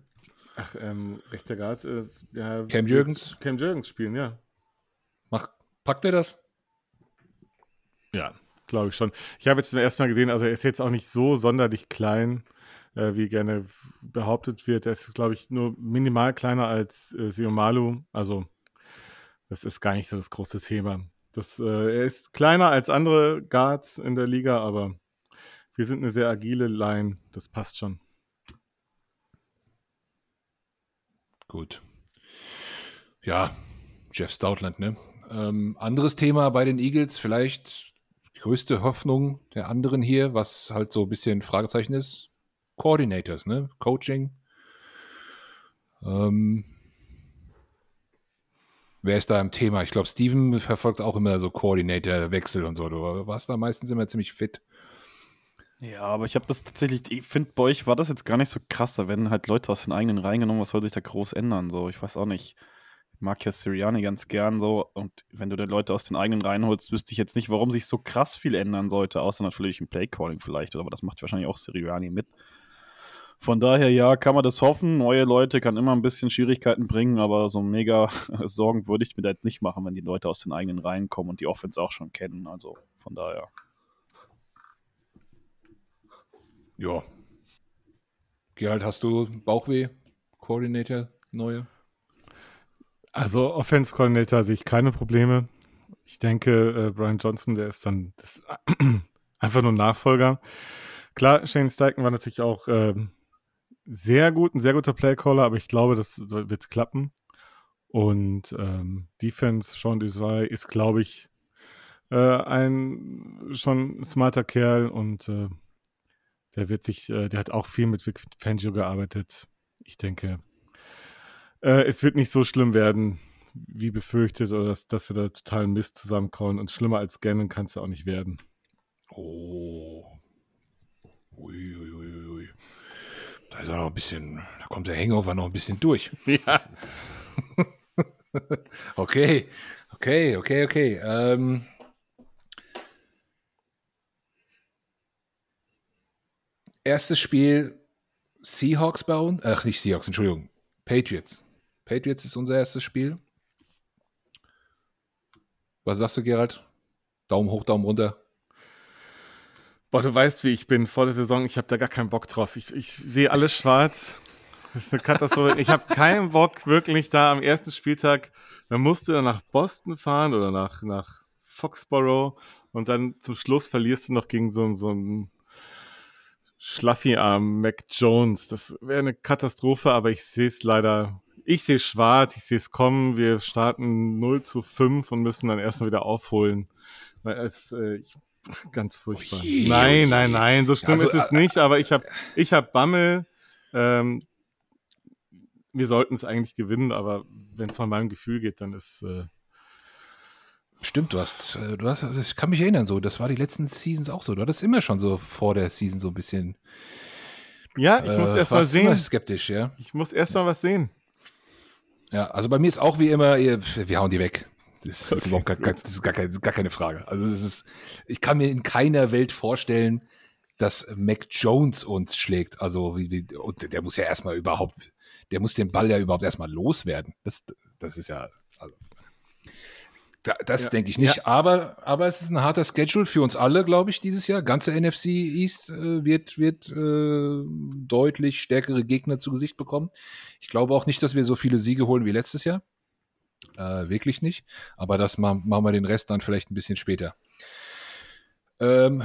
Ach, ähm, rechter Guard. Äh, ja, Cam Jürgens? Cam Jürgens spielen, ja. Packt er das? Ja, glaube ich schon. Ich habe jetzt zum ersten Mal gesehen, also er ist jetzt auch nicht so sonderlich klein, äh, wie gerne behauptet wird. Er ist, glaube ich, nur minimal kleiner als äh, Siomalu. Also, das ist gar nicht so das große Thema. Das, äh, er ist kleiner als andere Guards in der Liga, aber wir sind eine sehr agile Line. Das passt schon. Gut. Ja, Jeff Stoutland, ne? Ähm, anderes Thema bei den Eagles, vielleicht die größte Hoffnung der anderen hier, was halt so ein bisschen Fragezeichen ist. Coordinators, ne? Coaching. Ähm, wer ist da im Thema? Ich glaube, Steven verfolgt auch immer so Coordinator-Wechsel und so. Du warst da meistens immer ziemlich fit. Ja, aber ich habe das tatsächlich, ich finde, bei euch war das jetzt gar nicht so krass. Da werden halt Leute aus den eigenen Reihen genommen. Was soll sich da groß ändern? So, ich weiß auch nicht. Mag ja Sirianni ganz gern so. Und wenn du die Leute aus den eigenen Reihen holst, wüsste ich jetzt nicht, warum sich so krass viel ändern sollte, außer natürlich im Playcalling vielleicht. Aber das macht wahrscheinlich auch Sirianni mit. Von daher, ja, kann man das hoffen. Neue Leute kann immer ein bisschen Schwierigkeiten bringen, aber so mega Sorgen würde ich mir da jetzt nicht machen, wenn die Leute aus den eigenen Reihen kommen und die Offense auch schon kennen. Also von daher. Ja. Gerald, hast du Bauchweh? Coordinator, neue? Also Offense Coordinator sehe ich keine Probleme. Ich denke, äh, Brian Johnson, der ist dann das, einfach nur Nachfolger. Klar, Shane Steichen war natürlich auch ähm, sehr gut, ein sehr guter Playcaller, aber ich glaube, das wird klappen. Und ähm, Defense, Sean Desai ist, glaube ich, äh, ein schon smarter Kerl und äh, der wird sich, äh, der hat auch viel mit Vic Fangio gearbeitet. Ich denke, äh, es wird nicht so schlimm werden, wie befürchtet, oder dass, dass wir da total Mist zusammenkauen. Und schlimmer als Gannon kann es ja auch nicht werden. Oh. Ui, ui, ui, ui. Da ist er noch ein bisschen, da kommt der Hangover noch ein bisschen durch. Ja. Okay, okay, okay, okay. Ähm, erstes Spiel Seahawks bei uns. Ach, nicht Seahawks, Entschuldigung. Patriots. Patriots ist unser erstes Spiel. Was sagst du, Gerald? Daumen hoch, Daumen runter. Boah, du weißt, wie ich bin vor der Saison. Ich habe da gar keinen Bock drauf. Ich, ich sehe alles schwarz. Das ist eine Katastrophe. Ich habe keinen Bock, wirklich da am ersten Spieltag. Man musste dann nach Boston fahren oder nach, nach Foxborough und dann zum Schluss verlierst du noch gegen so, so einen Schlaffi-Arm Mac Jones. Das wäre eine Katastrophe, aber ich sehe es leider. Ich sehe schwarz, ich sehe es kommen. Wir starten 0 zu 5 und müssen dann erstmal wieder aufholen. Es, äh, ich, ganz furchtbar. Oje, nein, oje. nein, nein, so schlimm Also, ist es äh, nicht, aber ich habe ich hab Bammel. Ähm, wir sollten es eigentlich gewinnen, aber wenn es nach meinem Gefühl geht, dann ist. Äh, Stimmt, du hast, äh, du hast, also ich kann mich erinnern, so, das war die letzten Seasons auch so. Du hattest immer schon so vor der Season so ein bisschen. ja, ich muss äh, erst mal sehen. skeptisch, ja. Ich muss erst mal was sehen. Ja, also bei mir ist auch wie immer, ihr- wir hauen die weg. Das ist, überhaupt gar, gar, das ist gar, keine, gar keine Frage. Also das ist, ich kann mir in keiner Welt vorstellen, dass Mac Jones uns schlägt. Also wie, wie, und der muss ja erstmal überhaupt, der muss den Ball ja überhaupt erstmal loswerden. Das, das ist ja, also, da, das Ja. denke ich nicht. Aber, aber es ist ein harter Schedule für uns alle, glaube ich, dieses Jahr. Ganze NFC East äh, wird, wird äh, deutlich stärkere Gegner zu Gesicht bekommen. Ich glaube auch nicht, dass wir so viele Siege holen wie letztes Jahr. Äh, wirklich nicht. Aber das ma machen wir den Rest dann vielleicht ein bisschen später. Ähm,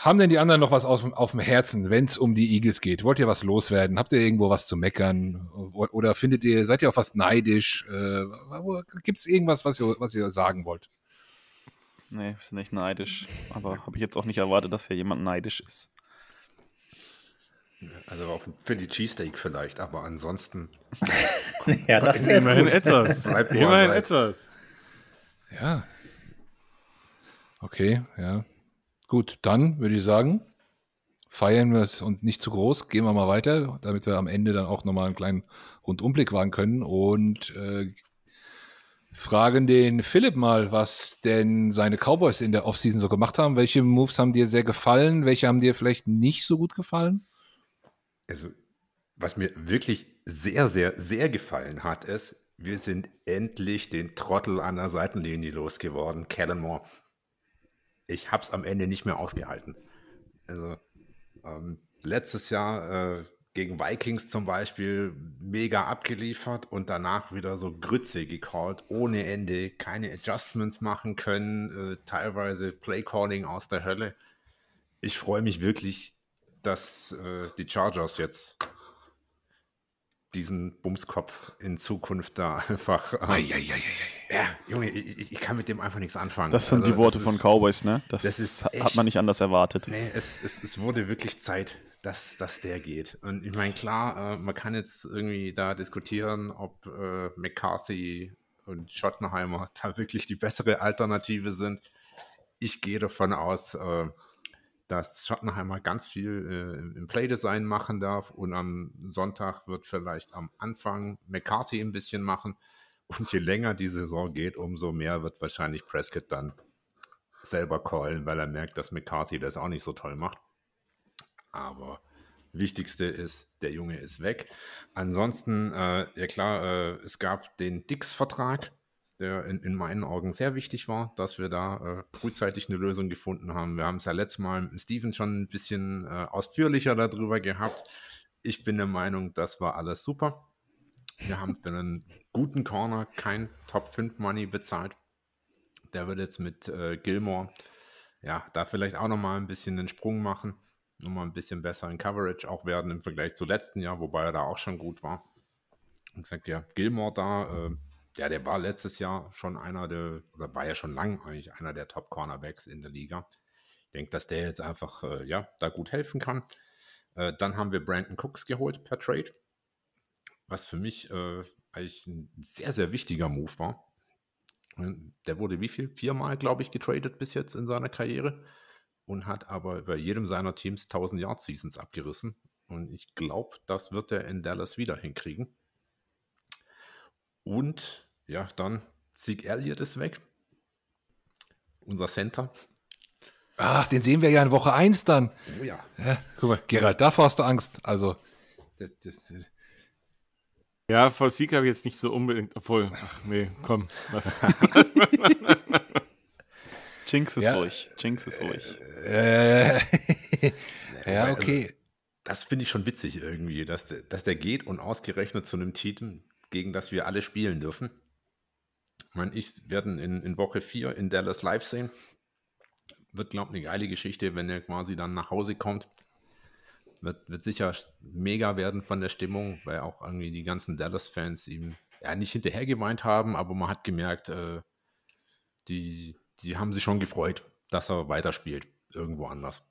haben denn die anderen noch was auf, auf dem Herzen, wenn es um die Eagles geht? Wollt ihr was loswerden? Habt ihr irgendwo was zu meckern? Oder findet ihr, seid ihr auf was neidisch? Äh, Gibt es irgendwas, was ihr, was ihr sagen wollt? Nee, wir sind nicht neidisch. Aber habe ich jetzt auch nicht erwartet, dass hier jemand neidisch ist. Also auf Philly Cheesesteak vielleicht, aber ansonsten. ja, das ist immerhin etwas. immerhin etwas. Ja. Okay, ja. Gut, dann würde ich sagen, feiern wir es und nicht zu groß. Gehen wir mal weiter, damit wir am Ende dann auch nochmal einen kleinen Rundumblick wagen können und äh, fragen den Philipp mal, was denn seine Cowboys in der Offseason so gemacht haben. Welche Moves haben dir sehr gefallen? Welche haben dir vielleicht nicht so gut gefallen? Also, was mir wirklich sehr, sehr, sehr gefallen hat, ist, wir sind endlich den Trottel an der Seitenlinie losgeworden, Moore ich habe es am Ende nicht mehr ausgehalten. Also ähm, letztes Jahr äh, gegen Vikings zum Beispiel mega abgeliefert und danach wieder so Grütze gecallt, ohne Ende, keine Adjustments machen können, äh, teilweise Playcalling aus der Hölle. Ich freue mich wirklich, dass äh, die Chargers jetzt diesen Bumskopf in Zukunft da einfach. Ähm, ei, ei, ei, ja, Junge, ich, ich, kann mit dem einfach nichts anfangen. Das sind also, die Worte von ist, Cowboys, ne? Das, das ist echt, hat man nicht anders erwartet. Nee, es, es, es wurde wirklich Zeit, dass, dass der geht. Und ich meine, klar, äh, man kann jetzt irgendwie da diskutieren, ob äh, McCarthy und Schottenheimer da wirklich die bessere Alternative sind. Ich gehe davon aus, äh, dass Schottenheimer ganz viel äh, im Playdesign machen darf und am Sonntag wird vielleicht am Anfang McCarthy ein bisschen machen. Und je länger die Saison geht, umso mehr wird wahrscheinlich Prescott dann selber callen, weil er merkt, dass McCarthy das auch nicht so toll macht. Aber Wichtigste ist, der Junge ist weg. Ansonsten, äh, ja klar, äh, es gab den Dix-Vertrag, der in, in, meinen Augen sehr wichtig war, dass wir da äh, frühzeitig eine Lösung gefunden haben. Wir haben es ja letztes Mal mit Steven schon ein bisschen äh, ausführlicher darüber gehabt. Ich bin der Meinung, das war alles super. Wir haben für einen guten Corner kein Top 5 Money bezahlt. Der wird jetzt mit äh, Gilmore, ja, da vielleicht auch nochmal ein bisschen den Sprung machen. Nochmal ein bisschen besser in Coverage auch werden im Vergleich zu letzten Jahr, wobei er da auch schon gut war. Und gesagt, ja, Gilmore da, äh, ja, der war letztes Jahr schon einer der, oder war ja schon lang eigentlich einer der Top-Cornerbacks in der Liga. Ich denke, dass der jetzt einfach, äh, ja, da gut helfen kann. Äh, dann haben wir Brandon Cooks geholt per Trade, was für mich äh, eigentlich ein sehr, sehr wichtiger Move war. Der wurde wie viel? Viermal, glaube ich, getradet bis jetzt in seiner Karriere und hat aber bei jedem seiner Teams 1000 Yard Seasons abgerissen. Und ich glaube, das wird er in Dallas wieder hinkriegen. Und ja, dann Sieg Elliott ist weg. Unser Center. Ach, den sehen wir ja in Woche 1 dann. Oh ja. ja guck mal, Gerald, davor hast du Angst. Also. Das, das. Ja, vor Sieg habe ich jetzt nicht so unbedingt. Obwohl, ach nee, komm. Was? Jinx ist ja. ruhig. Jinx ist ruhig. Äh, ja, okay. Also, das finde ich schon witzig irgendwie, dass der, dass der geht und ausgerechnet zu einem Team, gegen das wir alle spielen dürfen. Ich meine, ich werden in, in Woche 4 in Dallas live sehen. Wird, glaube ich, eine geile Geschichte, wenn er quasi dann nach Hause kommt. Wird, wird sicher mega werden von der Stimmung, weil auch irgendwie die ganzen Dallas-Fans ihm ja nicht hinterher geweint haben, aber man hat gemerkt, äh, die, die haben sich schon gefreut, dass er weiterspielt, irgendwo anders.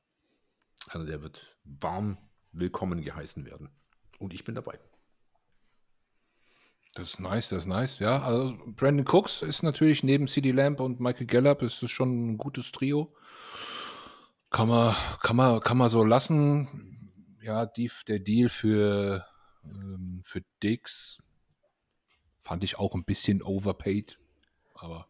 Also der wird warm willkommen geheißen werden. Und ich bin dabei. Das ist nice, das ist nice. Ja, also Brandon Cooks ist natürlich neben CD Lamp und Michael Gallup ist es schon ein gutes Trio. Kann man, kann man, kann man so lassen. Ja, die, der Deal für, ähm, für Dix fand ich auch ein bisschen overpaid, aber.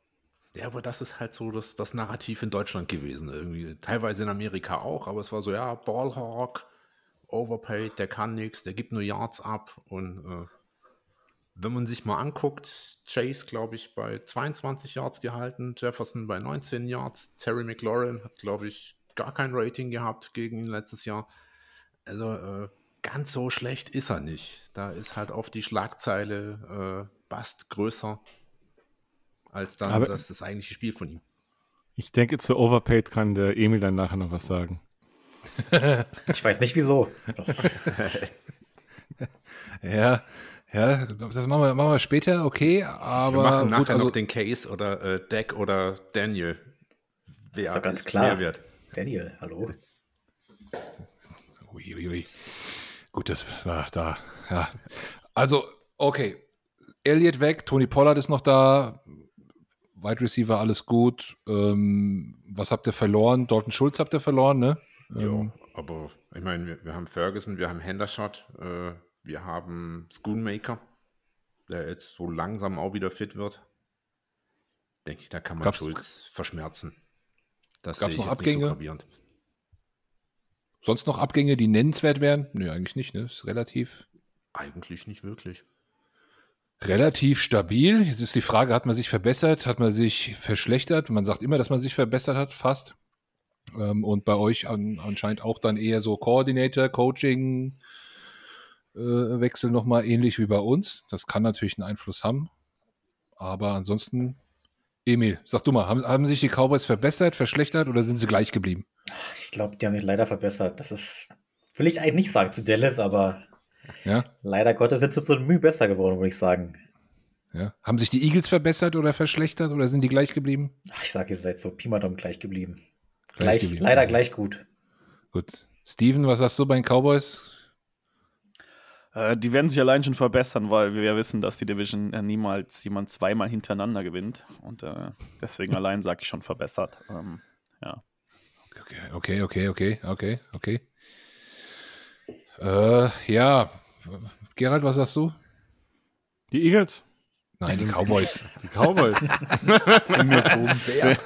Ja, aber das ist halt so das, das Narrativ in Deutschland gewesen. Irgendwie. Teilweise in Amerika auch, aber es war so, ja, Ballhawk, overpaid, der kann nichts, der gibt nur Yards ab und äh, wenn man sich mal anguckt, Chase, glaube ich, bei 22 Yards gehalten, Jefferson bei 19 Yards, Terry McLaurin hat, glaube ich, gar kein Rating gehabt gegen ihn letztes Jahr. Also äh, ganz so schlecht ist er nicht. Da ist halt auf die Schlagzeile äh, Bast größer. als dann Aber- das, das eigentliche Spiel von ihm. Ich denke, zu Overpaid kann der Emil dann nachher noch was sagen. Ich weiß nicht wieso. Ja, ja, das machen wir, machen wir später, okay, aber Wir machen nachher gut, also, noch den Case oder äh, Deck oder Daniel. Wer Ist doch ganz ist klar. Mehrwert? Daniel, hallo. Ui, ui, ui. Gut, das war da. Ja. Also, okay. Elliott weg, Tony Pollard ist noch da. Wide Receiver, alles gut. Ähm, was habt ihr verloren? Dalton Schulz habt ihr verloren, ne? Ja, Ähm, aber ich meine, wir, wir haben Ferguson, wir haben Hendershot, äh, wir haben Schoonmaker, der jetzt so langsam auch wieder fit wird. Denke ich, da kann man Schulz verschmerzen. Das Gab's sehe ich noch nicht so Abgänge? gravierend. Sonst noch Abgänge, die nennenswert wären? Nö, eigentlich nicht, ne? Ist relativ, Eigentlich nicht wirklich. relativ stabil. Jetzt ist die Frage, hat man sich verbessert? Hat man sich verschlechtert? Man sagt immer, dass man sich verbessert hat, fast. Ähm, und bei euch an, anscheinend auch dann eher so Coordinator, Coaching, äh, Wechsel nochmal ähnlich wie bei uns. Das kann natürlich einen Einfluss haben. Aber ansonsten, Emil, sag du mal, haben, haben sich die Cowboys verbessert, verschlechtert oder sind sie gleich geblieben? Ich glaube, die haben mich leider verbessert. Das ist, will ich eigentlich nicht sagen zu Dallas, aber Ja, leider Gottes sind sie so ein Mühe besser geworden, würde ich sagen. ja. Haben sich die Eagles verbessert oder verschlechtert oder sind die gleich geblieben? Ach, Ich sage, ihr seid so Pi mal Daumen gleich geblieben. Gleich Gleich, geblieben. leider gleich gut. Gut. Steven, was sagst du bei den Cowboys? Äh, die werden sich allein schon verbessern, weil wir ja wissen, dass die Division äh, niemals jemand zweimal hintereinander gewinnt. Und äh, deswegen allein sage ich schon verbessert. Ähm, ja. Okay, okay, okay, okay, okay. Äh, ja. Gerald, was sagst du? Die Eagles? Nein, die Cowboys. Die Cowboys. Sind mir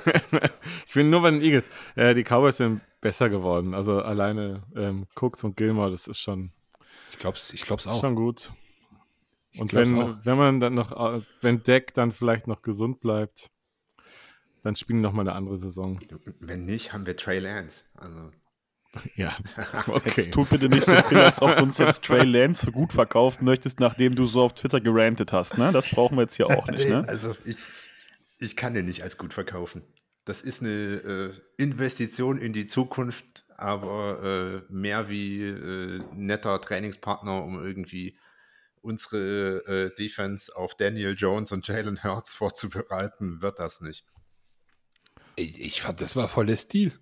ich bin nur bei den Eagles. Äh, die Cowboys sind besser geworden. Also alleine ähm, Cooks und Gilmore, das ist schon, Ich glaub's, ich glaub's auch. schon gut. Und wenn, auch. wenn man dann noch, äh, wenn Deck dann vielleicht noch gesund bleibt, dann spielen wir noch mal eine andere Saison. Wenn nicht, haben wir Trey Lance. Also, Ja, okay. Jetzt tut bitte nicht so viel, als ob du uns jetzt Trey Lance für gut verkaufen möchtest, nachdem du so auf Twitter gerantet hast. Ne? Das brauchen wir jetzt hier auch nicht. Ne? also ich, ich kann den nicht als gut verkaufen. Das ist eine äh, Investition in die Zukunft, aber äh, mehr wie äh, netter Trainingspartner, um irgendwie unsere äh, Defense auf Daniel Jones und Jalen Hurts vorzubereiten, wird das nicht. Ich, ich fand, das war voll der Stil.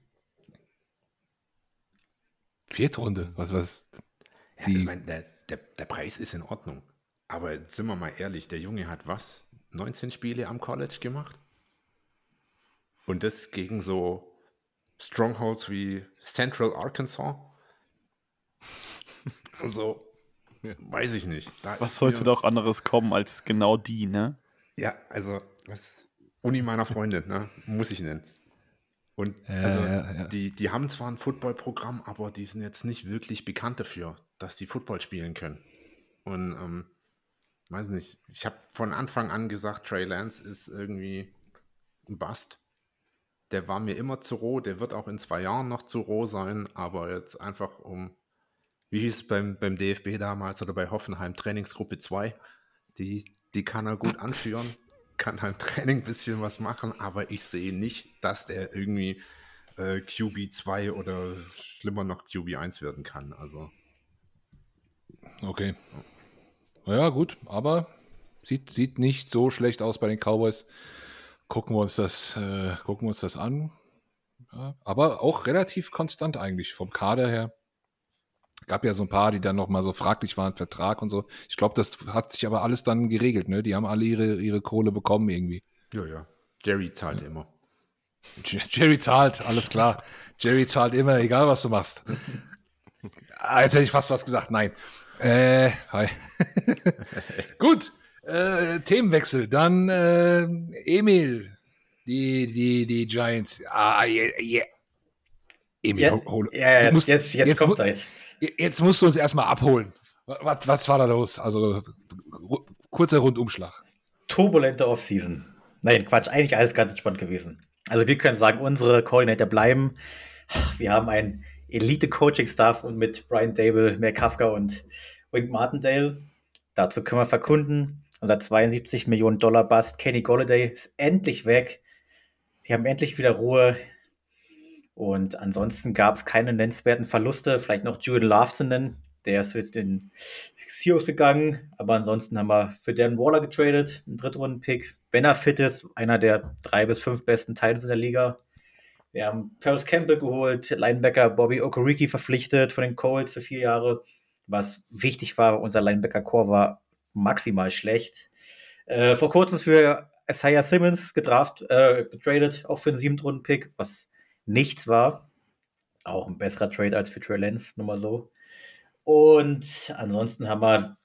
Vierte Runde. Was, was? Ja, Die- ich meine, der, der, der Preis ist in Ordnung. Aber jetzt sind wir mal ehrlich, der Junge hat was? 19 Spiele am College gemacht? Und das gegen so Strongholds wie Central Arkansas? Also, weiß ich nicht. Da Was sollte doch anderes kommen als genau die, ne? Ja, also, was? Uni meiner Freundin, ne? Muss ich nennen. Und Ja, also, ja, ja. Die, die haben zwar ein Footballprogramm, aber die sind jetzt nicht wirklich bekannt dafür, dass die Football spielen können. Und ähm, weiß nicht, ich habe von Anfang an gesagt, Trey Lance ist irgendwie ein Bust. Der war mir immer zu roh, der wird auch in zwei Jahren noch zu roh sein, aber jetzt einfach um, wie hieß es beim, beim DFB damals oder bei Hoffenheim, Trainingsgruppe 2, die, die kann er gut anführen, kann halt Training ein bisschen was machen, aber ich sehe nicht, dass der irgendwie äh, QB2 oder schlimmer noch QB1 werden kann. Also Okay. Naja, gut, aber sieht, sieht nicht so schlecht aus bei den Cowboys. Gucken wir uns das, äh, gucken wir uns das an. Ja, aber auch relativ konstant eigentlich vom Kader her. Gab ja so ein paar, die dann noch mal so fraglich waren, Vertrag und so. Ich glaube, das hat sich aber alles dann geregelt, ne? Die haben alle ihre, ihre Kohle bekommen irgendwie. ja, ja. Jerry zahlt immer. Jer- Jerry zahlt, alles klar. Jerry zahlt immer, egal was du machst. Ah, jetzt hätte ich fast was gesagt. Nein. Äh, hi. Gut. Äh, Themenwechsel. Dann äh, Emil. Die, die, die Giants. Ah, yeah, yeah. Emil, Ja, hol, ja, ja, musst- jetzt, jetzt, jetzt kommt er. Jetzt. Jetzt musst du uns erstmal abholen. Was, was war da los? Also, kurzer Rundumschlag. turbulente Offseason. Nein, Quatsch, eigentlich alles ganz entspannt gewesen. Also wir können sagen, unsere Coordinator bleiben. Wir haben einen Elite-Coaching-Staff und mit Brian Dable, Matt Kafka und Wink Martindale. Dazu können wir verkunden, Unser 72 Millionen Dollar Bust. Kenny Golladay ist endlich weg. Wir haben endlich wieder Ruhe. Und ansonsten gab es keine nennenswerten Verluste. Vielleicht noch Julian Love zu nennen. Der ist jetzt in Seahawks gegangen. Aber ansonsten haben wir für Dan Waller getradet. Einen Drittrunden-Pick. Wenn er fit ist, einer der drei bis fünf besten Teils in der Liga. Wir haben Paris Campbell geholt, Linebacker Bobby Okoriki verpflichtet von den Colts für vier Jahre. Was wichtig war, unser Linebacker-Core war maximal schlecht. Äh, vor kurzem für Isaiah Simmons gedraft, äh, getradet, auch für einen siebten Runden-Pick, was nichts war. Auch ein besserer Trade als für Trey Lance, nur mal so. Und ansonsten haben wir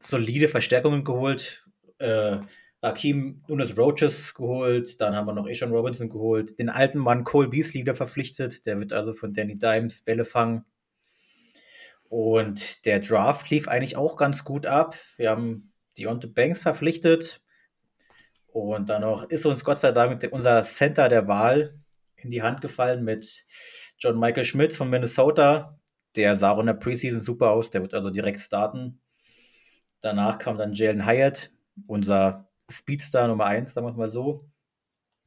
solide Verstärkungen geholt. Äh, Akeem Nunes Roaches geholt, dann haben wir noch Eshan Robinson geholt, den alten Mann Cole Beasley wieder verpflichtet, der wird also von Danny Dimes Bälle fangen. Und der Draft lief eigentlich auch ganz gut ab. Wir haben Deontay Banks verpflichtet und dann noch ist uns Gott sei Dank unser Center der Wahl in die Hand gefallen mit John Michael Schmidt von Minnesota. Der sah auch in der Preseason super aus, der wird also direkt starten. Danach kam dann Jalen Hyatt, unser Speedstar Nummer 1, sagen wir mal so.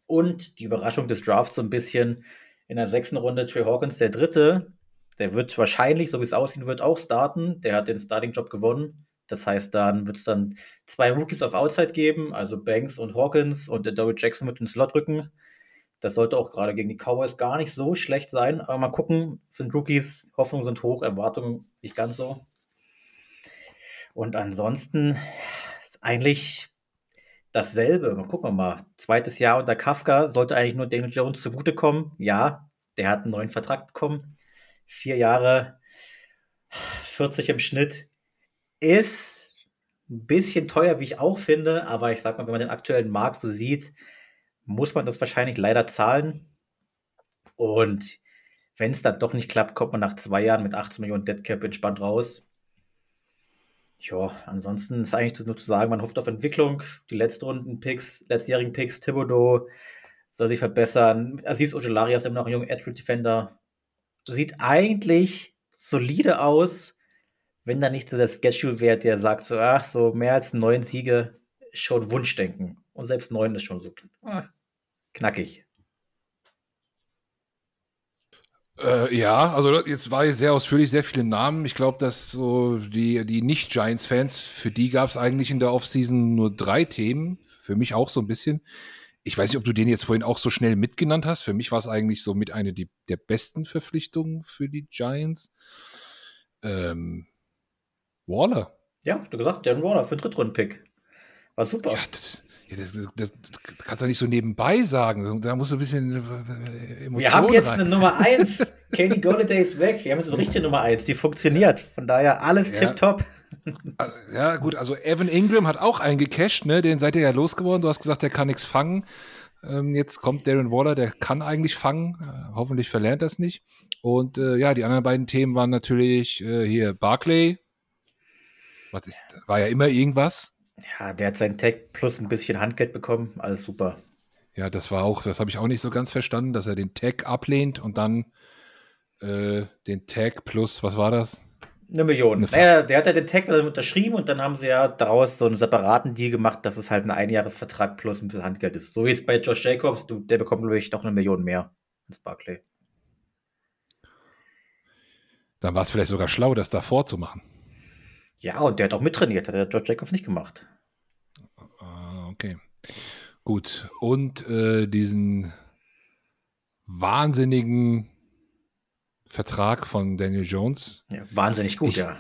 Und die Überraschung des Drafts so ein bisschen in der sechsten Runde Trey Hawkins, der dritte. Der wird wahrscheinlich, so wie es aussehen wird, auch starten. Der hat den Starting-Job gewonnen. Das heißt, dann wird es dann zwei Rookies auf Outside geben, also Banks und Hawkins und der Dory Jackson wird den Slot rücken. Das sollte auch gerade gegen die Cowboys gar nicht so schlecht sein. Aber mal gucken, sind Rookies, Hoffnungen sind hoch, Erwartungen nicht ganz so. Und ansonsten ist eigentlich dasselbe. Mal gucken wir mal. Zweites Jahr unter Kafka sollte eigentlich nur Daniel Jones zugutekommen. Ja, der hat einen neuen Vertrag bekommen. Vier Jahre, 40 im Schnitt. Ist ein bisschen teuer, wie ich auch finde, aber ich sag mal, wenn man den aktuellen Markt so sieht, muss man das wahrscheinlich leider zahlen. Und wenn es dann doch nicht klappt, kommt man nach zwei Jahren mit 18 Millionen Deadcap entspannt raus. Ja, ansonsten ist eigentlich nur zu sagen, man hofft auf Entwicklung. Die letzten Runden-Picks, letztjährigen Picks, Thibodeau soll sich verbessern. Aziz Ojolari ist immer noch ein junger Edge Defender. Sieht eigentlich solide aus, wenn da nicht so der Schedule wäre, der sagt so, ach, so mehr als neun Siege, schon Wunschdenken. Und selbst neun ist schon so ah, knackig. Äh, ja, also jetzt war jetzt sehr ausführlich, sehr viele Namen. Ich glaube, dass so die, die Nicht-Giants-Fans, für die gab es eigentlich in der Offseason nur drei Themen. Für mich auch so ein bisschen. Ich weiß nicht, ob du den jetzt vorhin auch so schnell mitgenannt hast. Für mich war es eigentlich so mit einer die, der besten Verpflichtungen für die Giants. Ähm, Waller. Ja, du gesagt, Darren Waller für Drittrunden-Pick. War super. Ja, das, ja, das, das, das, kannst du nicht so nebenbei sagen. Da musst du ein bisschen Emotionen Wir haben jetzt rein. eine Nummer 1. Kenny Golladay ist weg. Wir haben jetzt eine richtige Nummer 1, die funktioniert. Von daher alles Ja. tipptopp. Ja, gut, also Evan Ingram hat auch eingecasht, ne? Den seid ihr ja losgeworden. Du hast gesagt, der kann nichts fangen. Ähm, jetzt kommt Darren Waller, der kann eigentlich fangen. Äh, hoffentlich verlernt das nicht. Und äh, ja, die anderen beiden Themen waren natürlich äh, hier Barclay. Was ist, war ja immer irgendwas. Ja, der hat seinen Tag plus ein bisschen Handgeld bekommen. Alles super. Ja, das war auch, das habe ich auch nicht so ganz verstanden, dass er den Tag ablehnt und dann äh, den Tag plus, was war das? Eine Million. Eine naja, der hat ja den Tag unterschrieben und dann haben sie ja daraus so einen separaten Deal gemacht, dass es halt ein Einjahresvertrag plus ein bisschen Handgeld ist. So wie es bei Josh Jacobs, du, der bekommt, glaube ich, noch eine Million mehr als Barclay. Dann war es vielleicht sogar schlau, das davor zu machen. Ja, und der hat auch mittrainiert, hat der Josh Jacobs nicht gemacht. Ah, okay. Gut. Und äh, diesen wahnsinnigen Vertrag von Daniel Jones. Ja, wahnsinnig gut, Ich- ja.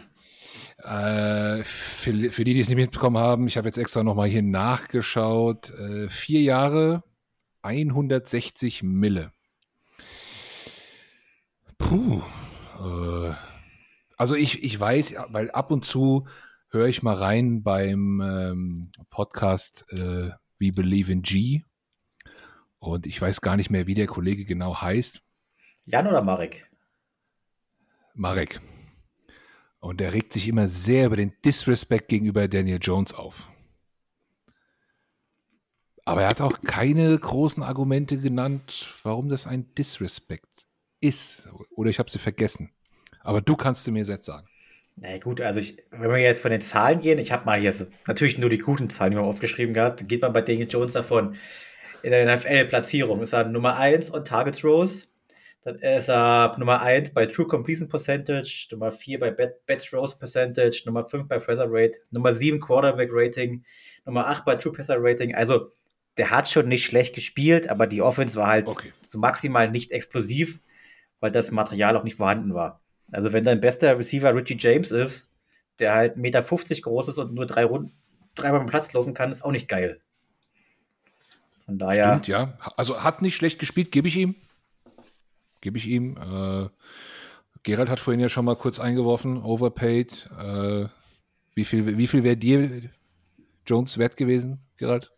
Äh, für, für die, die es nicht mitbekommen haben, ich habe jetzt extra nochmal hier nachgeschaut. Äh, vier Jahre, 160 Mille. Puh. Äh, also ich, ich weiß, weil ab und zu höre ich mal rein beim ähm, Podcast äh, We Believe in G. Und ich weiß gar nicht mehr, wie der Kollege genau heißt. Jan oder Marek? Marek. Und der regt sich immer sehr über den Disrespect gegenüber Daniel Jones auf. Aber er hat auch keine großen Argumente genannt, warum das ein Disrespect ist. Oder ich habe sie vergessen. Aber du kannst sie mir jetzt sagen. Na gut, also ich, wenn wir jetzt von den Zahlen gehen, ich habe mal hier natürlich nur die guten Zahlen die aufgeschrieben gehabt, geht man bei Daniel Jones davon in der NFL-Platzierung. Ist er Nummer 1 on Target Throws, dann ist er Nummer 1 bei True Completion Percentage, Nummer 4 bei Bet Throws Percentage, Nummer 5 bei Pressure Rate, Nummer 7 Quarterback Rating, Nummer 8 bei True Passer Rating. Also der hat schon nicht schlecht gespielt, aber die Offense war halt okay. so maximal nicht explosiv, weil das Material auch nicht vorhanden war. Also wenn dein bester Receiver Richie James ist, der halt 1,50 Meter groß ist und nur drei Runden, dreimal am Platz laufen kann, ist auch nicht geil. Von daher. Stimmt, ja. Also hat nicht schlecht gespielt, gebe ich ihm. Gebe ich ihm. Äh, Gerald hat vorhin ja schon mal kurz eingeworfen, overpaid. Äh, wie viel, wie viel wäre dir Jones wert gewesen, Gerald?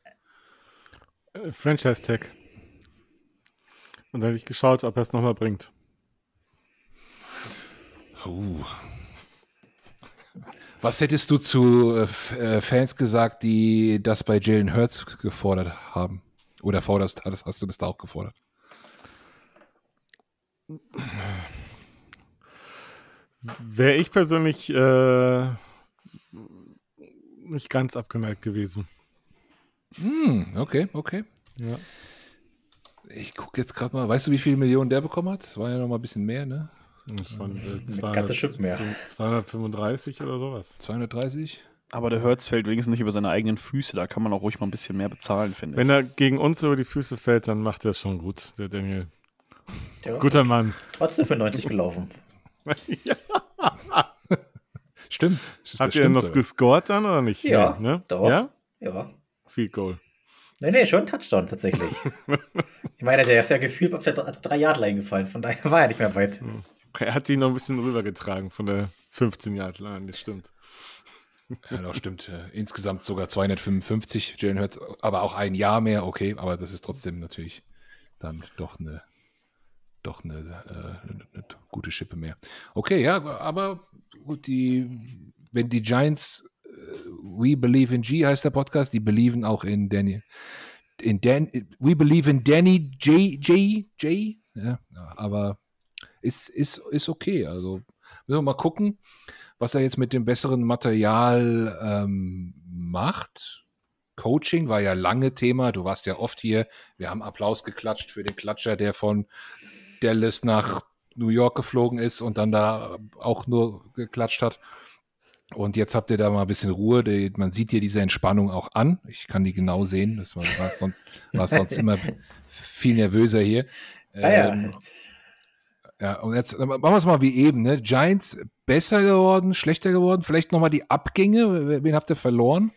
Äh, Franchise Tag. Und dann hätte ich geschaut, ob er es nochmal bringt. Uh. Was hättest du zu äh, äh, Fans gesagt, die das bei Jalen Hurts gefordert haben? Oder forderst, hast, hast du das da auch gefordert? Wäre ich persönlich äh, nicht ganz abgeneigt gewesen. Hm, okay, okay. Ja. Ich gucke jetzt gerade mal, weißt du, wie viele Millionen der bekommen hat? Das war ja noch mal ein bisschen mehr, ne? Das waren äh, 200, mehr. 235 oder sowas. 230? Aber der Hertz fällt wenigstens nicht über seine eigenen Füße. Da kann man auch ruhig mal ein bisschen mehr bezahlen, finde ich. Wenn er gegen uns über die Füße fällt, dann macht er es schon gut, der Daniel. Ja. Guter Mann. Trotzdem für 90 gelaufen. ja. Stimmt. Habt ihr noch gescored dann oder nicht? Ja, nee, ne? doch. Ja? Ja. Field Goal. Nee, nee, schon Touchdown tatsächlich. ich meine, der ist ja gefühlt auf der 3-Yard-Line gefallen, von daher war er nicht mehr weit. Er hat sie noch ein bisschen rübergetragen von der 15-Yard-Line, das stimmt. Ja, das stimmt. Äh, insgesamt sogar 255 Jalen Hurts, aber auch ein Jahr mehr, okay, aber das ist trotzdem natürlich dann doch eine, doch eine, äh, eine, gute Schippe mehr. Okay, ja, aber gut, die, wenn die Giants We Believe in G heißt der Podcast. Die belieben auch in Danny. In Dan, we Believe in Danny J. J. J. Ja, aber ist, ist, ist okay. Also müssen wir mal gucken, was er jetzt mit dem besseren Material ähm, macht. Coaching war ja lange Thema. Du warst ja oft hier. Wir haben Applaus geklatscht für den Klatscher, der von Dallas nach New York geflogen ist und dann da auch nur geklatscht hat. Und jetzt habt ihr da mal ein bisschen Ruhe. Man sieht dir diese Entspannung auch an. Ich kann die genau sehen. Das war, war sonst, war sonst immer viel nervöser hier. Ah, ähm, ja. ja, und jetzt machen wir es mal wie eben. Ne? Giants besser geworden, schlechter geworden. Vielleicht nochmal die Abgänge. Wen habt ihr verloren?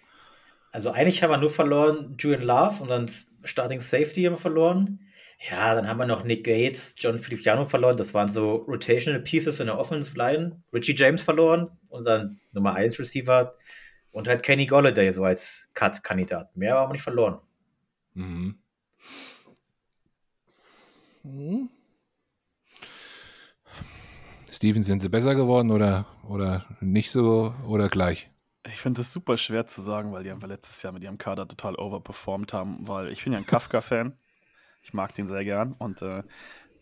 Also eigentlich haben wir nur verloren Julian Love und dann Starting Safety haben wir verloren. Ja, dann haben wir noch Nick Gates, John Feliciano verloren. Das waren so Rotational Pieces in der Offensive Line. Richie James verloren, unser Nummer 1 Receiver. Und halt Kenny Golladay so als Cut-Kandidat. Mehr haben wir nicht verloren. Mhm. Mhm. Steven, sind sie besser geworden oder, oder nicht so oder gleich? Ich finde das super schwer zu sagen, weil die einfach letztes Jahr mit ihrem Kader total overperformed haben, weil ich bin ja ein Kafka-Fan. Ich mag den sehr gern. Und äh,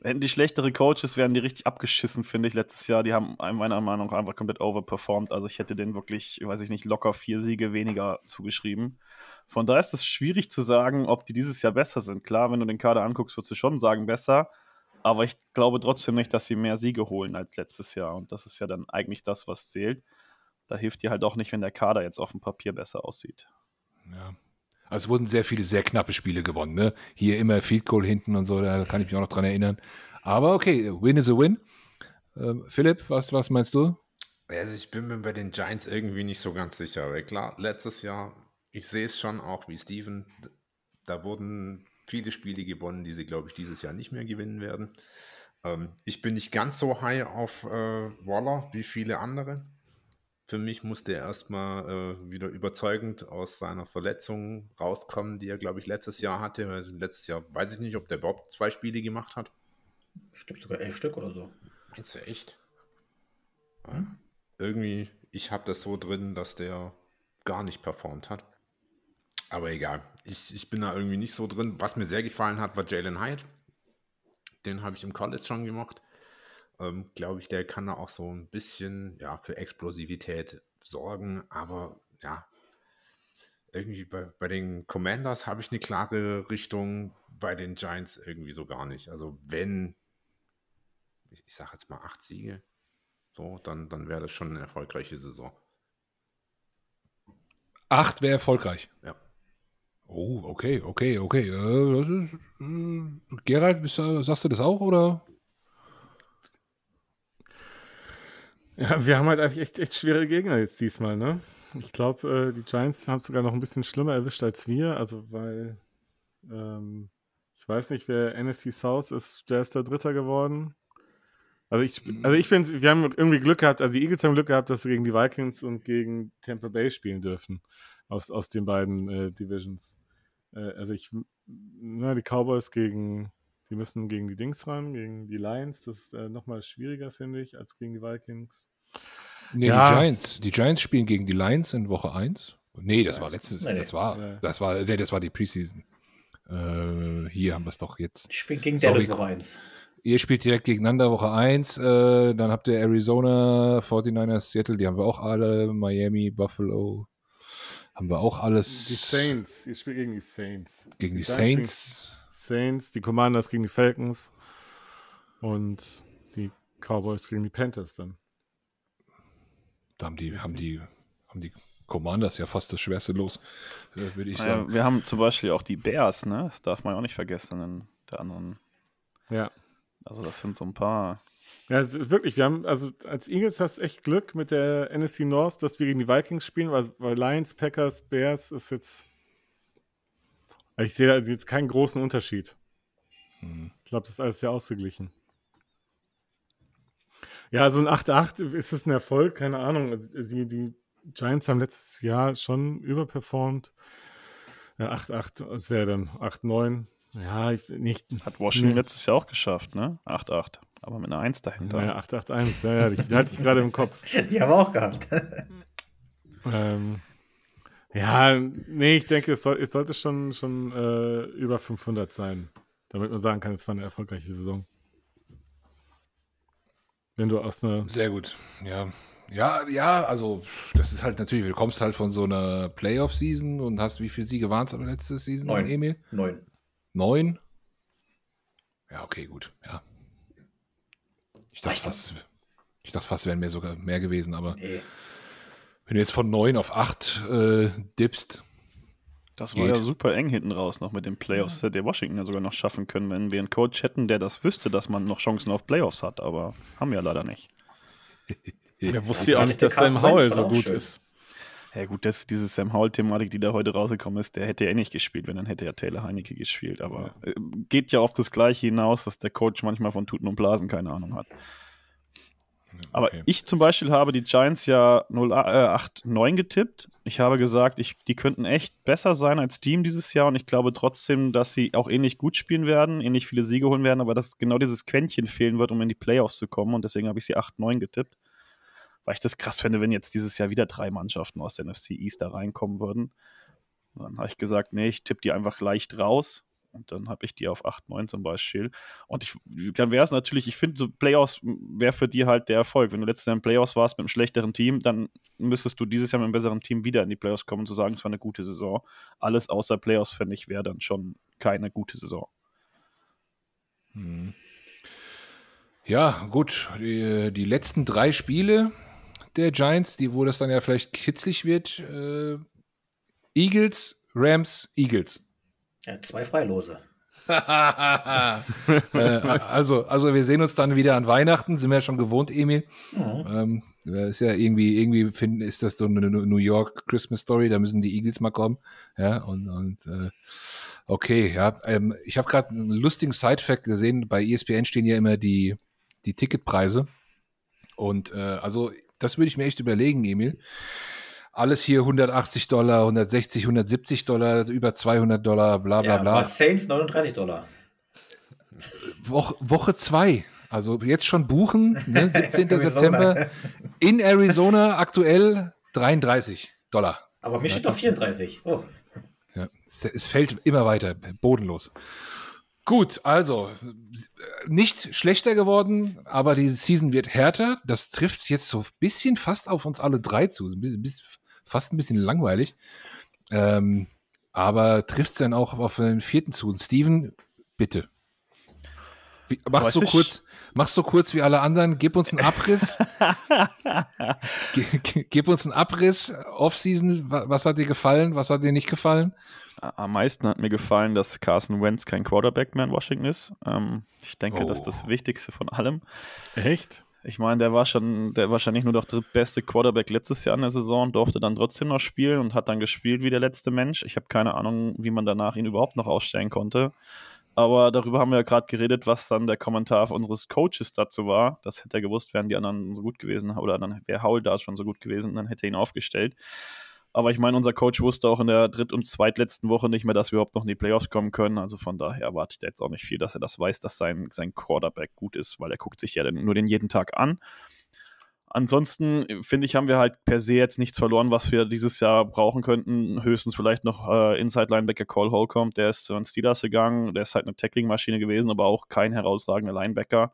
hätten die schlechtere Coaches, wären die richtig abgeschissen, finde ich, letztes Jahr. Die haben meiner Meinung nach einfach komplett overperformed. Also ich hätte denen wirklich, weiß ich nicht, locker vier Siege weniger zugeschrieben. Von daher ist es schwierig zu sagen, ob die dieses Jahr besser sind. Klar, wenn du den Kader anguckst, würdest du schon sagen, besser. Aber ich glaube trotzdem nicht, dass sie mehr Siege holen als letztes Jahr. Und das ist ja dann eigentlich das, was zählt. Da hilft dir halt auch nicht, wenn der Kader jetzt auf dem Papier besser aussieht. Ja, also es wurden sehr viele sehr knappe Spiele gewonnen. Ne? Hier immer Field Goal hinten und so, da kann ich mich auch noch dran erinnern. Aber okay, Win is a Win. Ähm, Philipp, was, was meinst du? Also ich bin mir bei den Giants irgendwie nicht so ganz sicher. Weil klar, letztes Jahr, ich sehe es schon auch wie Steven, da wurden viele Spiele gewonnen, die sie, glaube ich, dieses Jahr nicht mehr gewinnen werden. Ähm, ich bin nicht ganz so high auf äh, Waller wie viele andere für mich musste er erstmal äh, wieder überzeugend aus seiner Verletzung rauskommen, die er, glaube ich, letztes Jahr hatte. Also letztes Jahr weiß ich nicht, ob der überhaupt zwei Spiele gemacht hat. Ich glaube sogar elf Stück oder so. Meinst du echt? Ja. Hm? Irgendwie, ich habe das so drin, dass der gar nicht performt hat. Aber egal, ich, ich bin da irgendwie nicht so drin. Was mir sehr gefallen hat, war Jalen Hyde. Den habe ich im College schon gemacht. Ähm, glaube ich, der kann da auch so ein bisschen ja, für Explosivität sorgen. Aber ja, irgendwie bei, bei den Commanders habe ich eine klare Richtung, bei den Giants irgendwie so gar nicht. Also wenn, ich, ich sage jetzt mal acht Siege, so, dann, dann wäre das schon eine erfolgreiche Saison. Acht wäre erfolgreich. Ja. Oh, okay, okay, okay. Äh, das ist, äh, Gerald, bist, sagst du das auch oder? Ja, wir haben halt einfach echt, echt schwere Gegner jetzt diesmal, ne? Ich glaube, äh, die Giants haben es sogar noch ein bisschen schlimmer erwischt als wir, also weil ähm, ich weiß nicht, wer NFC South ist, der ist der Dritter geworden. Also ich, also ich bin, wir haben irgendwie Glück gehabt, also die Eagles haben Glück gehabt, dass sie gegen die Vikings und gegen Tampa Bay spielen dürfen aus, aus den beiden äh, Divisions. Äh, also ich, na, die Cowboys gegen, die müssen gegen die Dings ran, gegen die Lions, das ist äh, nochmal schwieriger, finde ich, als gegen die Vikings. Nee, Ja. die Giants. Die Giants spielen gegen die Lions in Woche 1. Nee, das war letztes, Nee, nee. das war, Ja. das war, nee, das war die Preseason. Äh, hier haben wir es doch jetzt. Ich spiele gegen Sorry, Dallas Woche 1. Ihr spielt direkt gegeneinander Woche 1, äh, dann habt ihr Arizona, 49ers, Seattle, die haben wir auch alle, Miami, Buffalo, haben wir auch alles. Die Saints, ihr spielt gegen die Saints. Gegen die spielen Saints. Saints, die Commanders gegen die Falcons und die Cowboys gegen die Panthers dann. Da haben die, haben die, haben die Commanders ja fast das schwerste los, äh, würde ich sagen. Wir haben zum Beispiel auch die Bears, ne? Das darf man ja auch nicht vergessen in der anderen. Ja. Also das sind so ein paar. Ja, wirklich, wir haben, also als Eagles hast du echt Glück mit der NFC North, dass wir gegen die Vikings spielen, weil, weil Lions, Packers, Bears ist jetzt. Ich sehe da jetzt keinen großen Unterschied. Hm. Ich glaube, das ist alles sehr ausgeglichen. Ja, so ein 8-8, ist es ein Erfolg? Keine Ahnung. Also Die, die Giants haben letztes Jahr schon überperformt. Ja, 8-8, es wäre dann 8-9. Ja, ich, nicht. Hat Washington Nee. letztes Jahr auch geschafft, ne? 8-8. Aber mit einer 1 dahinter. Naja, 8-8-1, ja, ja, die, die hatte ich gerade im Kopf. Die haben wir auch gehabt. Ähm, ja, nee, ich denke, es, soll, es sollte schon, schon äh, über 500 sein, damit man sagen kann, es war eine erfolgreiche Saison. Wenn du aus einer. Sehr gut, ja. Ja, ja, also das ist halt natürlich, du kommst halt von so einer Playoff-Season und hast, wie viele Siege waren es aber letzte Season, Neun. Emil? Neun. Neun? Ja, okay, gut, ja. Ich dachte fast, ich dachte fast, wären mehr sogar mehr gewesen, aber Nee. Wenn du jetzt von neun auf acht äh, dippst, Das war Geht. ja super eng hinten raus noch mit den Playoffs. Hätte der Washington ja sogar noch schaffen können, wenn wir einen Coach hätten, der das wüsste, dass man noch Chancen auf Playoffs hat. Aber haben wir leider nicht. Er wusste ja ja auch nicht, dass Sam Howell so gut schön. ist. Ja gut, das, diese Sam Howell-Thematik, die da heute rausgekommen ist, der hätte ja eh nicht gespielt, wenn dann hätte ja Taylor Heinecke gespielt. Aber äh, geht ja auf das Gleiche hinaus, dass der Coach manchmal von Tuten und Blasen keine Ahnung hat. Aber Okay. ich zum Beispiel habe die Giants ja 0, äh, 8-9 getippt. Ich habe gesagt, ich, die könnten echt besser sein als Team dieses Jahr und ich glaube trotzdem, dass sie auch ähnlich gut spielen werden, ähnlich viele Siege holen werden, aber dass genau dieses Quäntchen fehlen wird, um in die Playoffs zu kommen und deswegen habe ich sie 8-9 getippt. Weil ich das krass finde, wenn jetzt dieses Jahr wieder drei Mannschaften aus der NFC East da reinkommen würden. Dann habe ich gesagt, nee, ich tippe die einfach leicht raus. Und dann habe ich die auf 8-9 zum Beispiel. Und ich, dann wäre es natürlich, ich finde, so Playoffs wäre für die halt der Erfolg. Wenn du letztes Jahr in Playoffs warst mit einem schlechteren Team, dann müsstest du dieses Jahr mit einem besseren Team wieder in die Playoffs kommen und zu sagen, es war eine gute Saison. Alles außer Playoffs, finde ich, wäre dann schon keine gute Saison. Mhm. Ja, gut. Die, die letzten drei Spiele der Giants, die, wo das dann ja vielleicht kitzlig wird, äh, Eagles, Rams, Eagles. Ja, zwei Freilose. äh, also, also wir sehen uns dann wieder an Weihnachten, sind wir ja schon gewohnt, Emil. Mhm. Ähm, ist ja irgendwie, irgendwie finden, ist das so eine New York Christmas Story, da müssen die Eagles mal kommen. Ja, und, und äh, okay, ja. Ähm, ich habe gerade einen lustigen Side-Fact gesehen, bei ESPN stehen ja immer die, die Ticketpreise. Und äh, also, das würde ich mir echt überlegen, Emil. Alles hier 180 Dollar, 160, 170 Dollar, über 200 Dollar, bla bla Ja, bla. Saints 39 Dollar. Woche, Woche zwei. Also jetzt schon buchen, ne? 17. Arizona. September in Arizona aktuell 33 Dollar. Aber mir steht doch 34. Oh. Ja. Es, es fällt immer weiter, bodenlos. Gut, also nicht schlechter geworden, aber die Season wird härter. Das trifft jetzt so ein bisschen fast auf uns alle drei zu. Fast ein bisschen langweilig. Ähm, aber trifft es dann auch auf den vierten zu? Und Steven, bitte. Wie, machst du kurz, machst du kurz wie alle anderen, gib uns einen Abriss. gib uns einen Abriss, Offseason, was hat dir gefallen, was hat dir nicht gefallen? Am meisten hat mir gefallen, dass Carson Wentz kein Quarterback mehr in Washington ist. Ähm, ich denke, oh. das ist das oh. Wichtigste von allem. Echt? Ich meine, der war schon der wahrscheinlich nur der drittbeste Quarterback letztes Jahr in der Saison, durfte dann trotzdem noch spielen und hat dann gespielt wie der letzte Mensch. Ich habe keine Ahnung, wie man danach ihn überhaupt noch ausstellen konnte. Aber darüber haben wir ja gerade geredet, was dann der Kommentar unseres Coaches dazu war. Das hätte er gewusst, wären die anderen so gut gewesen oder dann wäre Howell da schon so gut gewesen, dann hätte er ihn aufgestellt. Aber ich meine, unser Coach wusste auch in der dritt- und zweitletzten Woche nicht mehr, dass wir überhaupt noch in die Playoffs kommen können. Also von daher erwarte ich da jetzt auch nicht viel, dass er das weiß, dass sein, sein Quarterback gut ist, weil er guckt sich ja nur den jeden Tag an. Ansonsten finde ich, haben wir halt per se jetzt nichts verloren, was wir dieses Jahr brauchen könnten. Höchstens vielleicht noch äh, Inside-Linebacker Cole Holcomb, der ist zu den Steelers gegangen. Der ist halt eine Tackling-Maschine gewesen, aber auch kein herausragender Linebacker.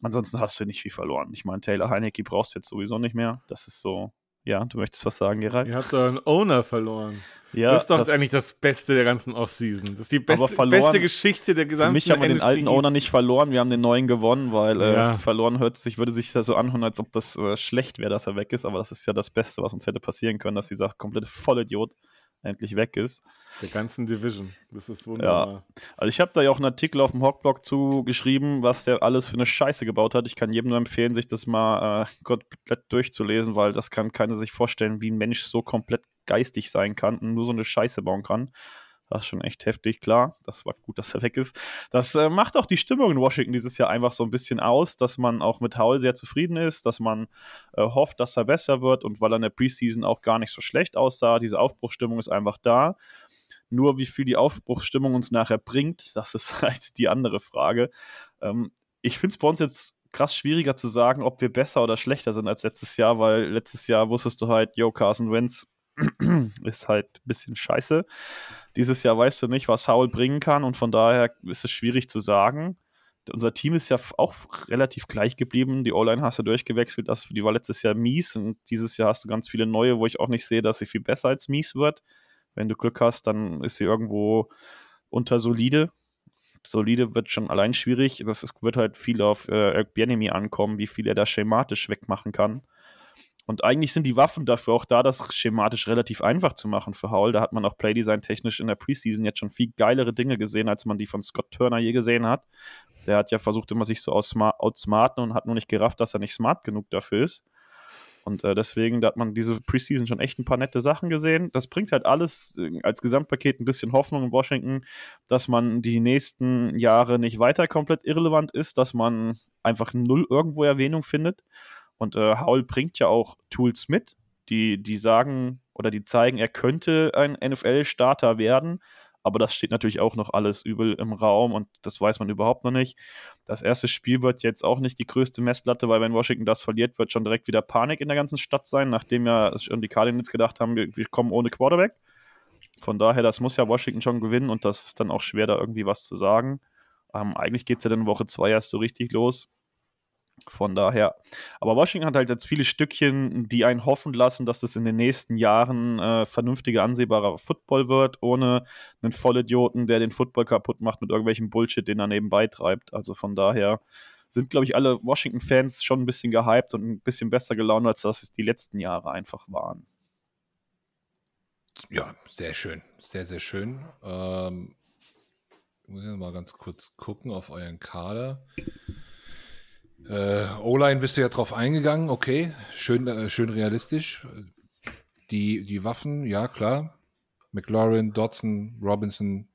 Ansonsten hast du nicht viel verloren. Ich meine, Taylor Heinecke brauchst du jetzt sowieso nicht mehr. Das ist so ja, du möchtest was sagen, Gerald? Ihr habt einen Owner verloren. Ja, das ist doch das, eigentlich das Beste der ganzen Offseason. Das ist die beste, verloren, beste Geschichte der gesamten Für mich haben wir den alten Owner nicht verloren, wir haben den neuen gewonnen, weil äh, ja. verloren hört sich, würde sich ja so anhören, als ob das äh, schlecht wäre, dass er weg ist, aber das ist ja das Beste, was uns hätte passieren können, dass dieser komplette Vollidiot endlich weg ist. Der ganzen Division. Das ist wunderbar. Ja. Also ich habe da ja auch einen Artikel auf dem Hawkblog zu geschrieben, was der alles für eine Scheiße gebaut hat. Ich kann jedem nur empfehlen, sich das mal äh, komplett durchzulesen, weil das kann keiner sich vorstellen, wie ein Mensch so komplett geistig sein kann und nur so eine Scheiße bauen kann. Das ist schon echt heftig, klar. Das war gut, dass er weg ist. Das äh, macht auch die Stimmung in Washington dieses Jahr einfach so ein bisschen aus, dass man auch mit Howell sehr zufrieden ist, dass man äh, hofft, dass er besser wird und weil er in der Preseason auch gar nicht so schlecht aussah. Diese Aufbruchstimmung ist einfach da. Nur wie viel die Aufbruchstimmung uns nachher bringt, das ist halt die andere Frage. Ähm, ich finde es bei uns jetzt krass schwieriger zu sagen, ob wir besser oder schlechter sind als letztes Jahr, weil letztes Jahr wusstest du halt, yo, Carson Wentz ist halt ein bisschen scheiße. Dieses Jahr weißt du nicht, was Howell bringen kann und von daher ist es schwierig zu sagen. Unser Team ist ja auch relativ gleich geblieben. Die O-Line hast du durchgewechselt. Das, die war letztes Jahr mies und dieses Jahr hast du ganz viele neue, wo ich auch nicht sehe, dass sie viel besser als mies wird. Wenn du Glück hast, dann ist sie irgendwo unter solide. Solide wird schon allein schwierig. Das ist, wird halt viel auf äh, Eric Bienemy ankommen, wie viel er da schematisch wegmachen kann. Und eigentlich sind die Waffen dafür auch da, das schematisch relativ einfach zu machen für Howell. Da hat man auch Playdesign technisch in der Preseason jetzt schon viel geilere Dinge gesehen, als man die von Scott Turner je gesehen hat. Der hat ja versucht, immer sich so outsmarten und hat nur nicht gerafft, dass er nicht smart genug dafür ist. Und äh, deswegen, da hat man diese Preseason schon echt ein paar nette Sachen gesehen. Das bringt halt alles äh, als Gesamtpaket ein bisschen Hoffnung in Washington, dass man die nächsten Jahre nicht weiter komplett irrelevant ist, dass man einfach null irgendwo Erwähnung findet. Und äh, Howell bringt ja auch Tools mit, die, die sagen oder die zeigen, er könnte ein NFL-Starter werden. Aber das steht natürlich auch noch alles übel im Raum und das weiß man überhaupt noch nicht. Das erste Spiel wird jetzt auch nicht die größte Messlatte, weil wenn Washington das verliert, wird schon direkt wieder Panik in der ganzen Stadt sein, nachdem ja schon die Cardinals gedacht haben, wir, kommen ohne Quarterback. Von daher, das muss ja Washington schon gewinnen und das ist dann auch schwer, da irgendwie was zu sagen. Ähm, eigentlich geht es ja dann Woche 2 erst so richtig los. Von daher. Aber Washington hat halt jetzt viele Stückchen, die einen hoffen lassen, dass es in den nächsten Jahren äh, vernünftiger, ansehbarer Football wird, ohne einen Vollidioten, der den Football kaputt macht mit irgendwelchem Bullshit, den er nebenbei treibt. Also von daher sind, glaube ich, alle Washington-Fans schon ein bisschen gehypt und ein bisschen besser gelaunt, als das die letzten Jahre einfach waren. Ja, sehr schön. Sehr, sehr schön. Ähm, ich muss jetzt mal ganz kurz gucken auf euren Kader. Äh, O-Line bist du ja drauf eingegangen, okay, schön, äh, schön realistisch. Die, die Waffen, ja klar. McLaurin, Dodson, Robinson,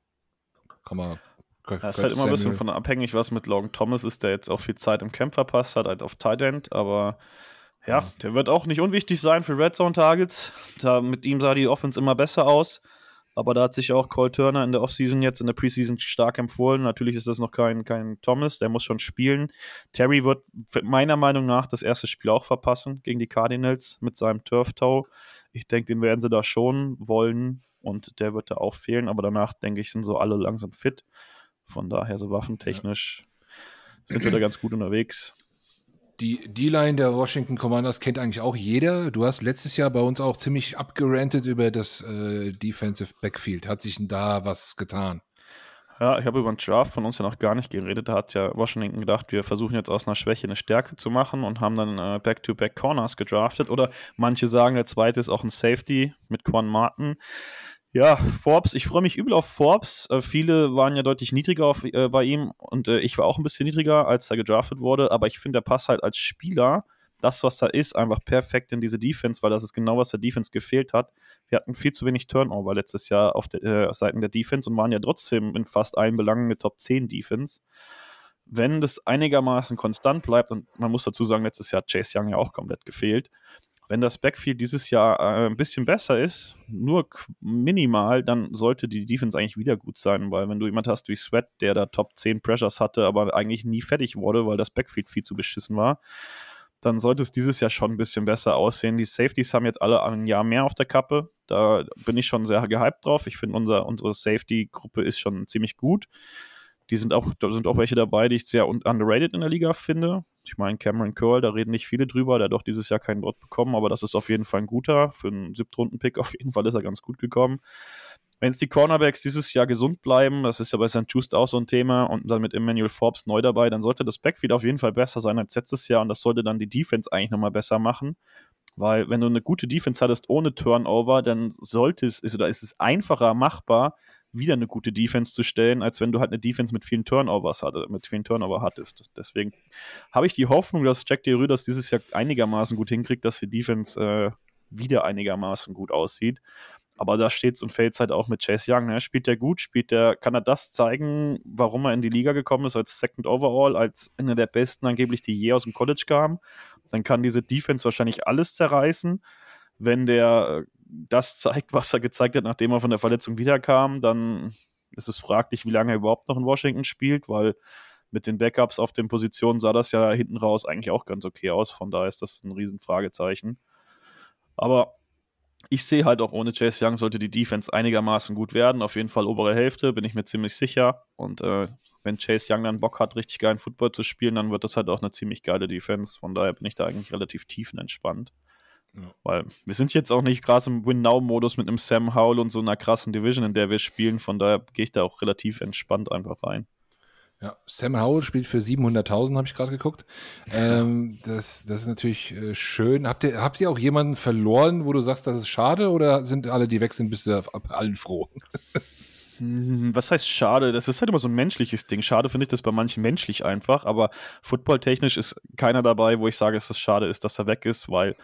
kann man. Das ist halt immer ein bisschen von abhängig, was mit Logan Thomas ist, der jetzt auch viel Zeit im Camp verpasst hat, halt auf Tight End, aber ja, ja, der wird auch nicht unwichtig sein für Red Zone Targets. Da, mit ihm sah die Offense immer besser aus. Aber da hat sich auch Cole Turner in der Offseason jetzt in der Preseason stark empfohlen. Natürlich ist das noch kein, kein Thomas, der muss schon spielen. Terry wird meiner Meinung nach das erste Spiel auch verpassen gegen die Cardinals mit seinem Turf-Toe. Ich denke, den werden sie da schon wollen und der wird da auch fehlen. Aber danach, denke ich, sind so alle langsam fit. Von daher, so waffentechnisch ja. sind wir da ganz gut unterwegs. Die D-Line der Washington Commanders kennt eigentlich auch jeder. Du hast letztes Jahr bei uns auch ziemlich abgerantet über das äh, Defensive Backfield. Hat sich denn da was getan? Ja, ich habe über den Draft von uns ja noch gar nicht geredet. Da hat ja Washington gedacht, wir versuchen jetzt aus einer Schwäche eine Stärke zu machen und haben dann äh, Back-to-Back Corners gedraftet. Oder manche sagen, der zweite ist auch ein Safety mit Quan Martin. Ja, Forbes, ich freue mich übel auf Forbes. Äh, viele waren ja deutlich niedriger auf, äh, bei ihm und äh, ich war auch ein bisschen niedriger, als er gedraftet wurde, aber ich finde, der passt halt als Spieler, das, was da ist, einfach perfekt in diese Defense, weil das ist genau, was der Defense gefehlt hat. Wir hatten viel zu wenig Turnover letztes Jahr auf der äh, Seiten der Defense und waren ja trotzdem in fast allen Belangen eine Top 10 Defense. Wenn das einigermaßen konstant bleibt, und man muss dazu sagen, letztes Jahr hat Chase Young ja auch komplett gefehlt, wenn das Backfield dieses Jahr äh, ein bisschen besser ist, nur minimal, dann sollte die Defense eigentlich wieder gut sein, weil wenn du jemand hast wie Sweat, der da Top 10 Pressures hatte, aber eigentlich nie fertig wurde, weil das Backfield viel zu beschissen war, dann sollte es dieses Jahr schon ein bisschen besser aussehen. Die Safeties haben jetzt alle ein Jahr mehr auf der Kappe. Da bin ich schon sehr gehypt drauf. Ich finde, unser, unsere Safety-Gruppe ist schon ziemlich gut. Die sind auch, da sind auch welche dabei, die ich sehr underrated in der Liga finde. Ich meine, Cameron Curl, da reden nicht viele drüber, der hat doch dieses Jahr keinen Wort bekommen, aber das ist auf jeden Fall ein guter. Für einen Siebtrunden-Pick auf jeden Fall ist er ganz gut gekommen. Wenn jetzt die Cornerbacks dieses Jahr gesund bleiben, das ist ja bei St. Just auch so ein Thema und dann mit Emmanuel Forbes neu dabei, dann sollte das Backfield auf jeden Fall besser sein als letztes Jahr und das sollte dann die Defense eigentlich nochmal besser machen. Weil wenn du eine gute Defense hattest ohne Turnover, dann sollte es, ist, oder ist es einfacher machbar, wieder eine gute Defense zu stellen, als wenn du halt eine Defense mit vielen Turnovers hatte, mit vielen Turnover hattest. Deswegen habe ich die Hoffnung, dass Jack DeRue das dieses Jahr einigermaßen gut hinkriegt, dass die Defense äh, wieder einigermaßen gut aussieht. Aber da steht und fällt halt auch mit Chase Young. Ne? Spielt der gut? Spielt der, kann er das zeigen, warum er in die Liga gekommen ist als Second Overall, als einer der besten angeblich, die je aus dem College kamen? Dann kann diese Defense wahrscheinlich alles zerreißen. Wenn der das zeigt, was er gezeigt hat, nachdem er von der Verletzung wiederkam, dann ist es fraglich, wie lange er überhaupt noch in Washington spielt, weil mit den Backups auf den Positionen sah das ja hinten raus eigentlich auch ganz okay aus. Von daher ist das ein Riesenfragezeichen. Aber ich sehe halt auch ohne Chase Young sollte die Defense einigermaßen gut werden. Auf jeden Fall obere Hälfte, bin ich mir ziemlich sicher. Und äh, wenn Chase Young dann Bock hat, richtig geilen Football zu spielen, dann wird das halt auch eine ziemlich geile Defense. Von daher bin ich da eigentlich relativ tiefenentspannt. Ja. Weil wir sind jetzt auch nicht krass im Win-Now-Modus mit einem Sam Howell und so einer krassen Division, in der wir spielen. Von daher gehe ich da auch relativ entspannt einfach rein. Ja, Sam Howell spielt für 700.000, habe ich gerade geguckt. Ähm, das, das ist natürlich äh, schön. Habt ihr, habt ihr auch jemanden verloren, wo du sagst, das ist schade oder sind alle, die weg sind, bist du allen froh? Hm, was heißt schade? Das ist halt immer so ein menschliches Ding. Schade finde ich das bei manchen menschlich einfach, aber footballtechnisch ist keiner dabei, wo ich sage, dass es schade ist, dass er weg ist, weil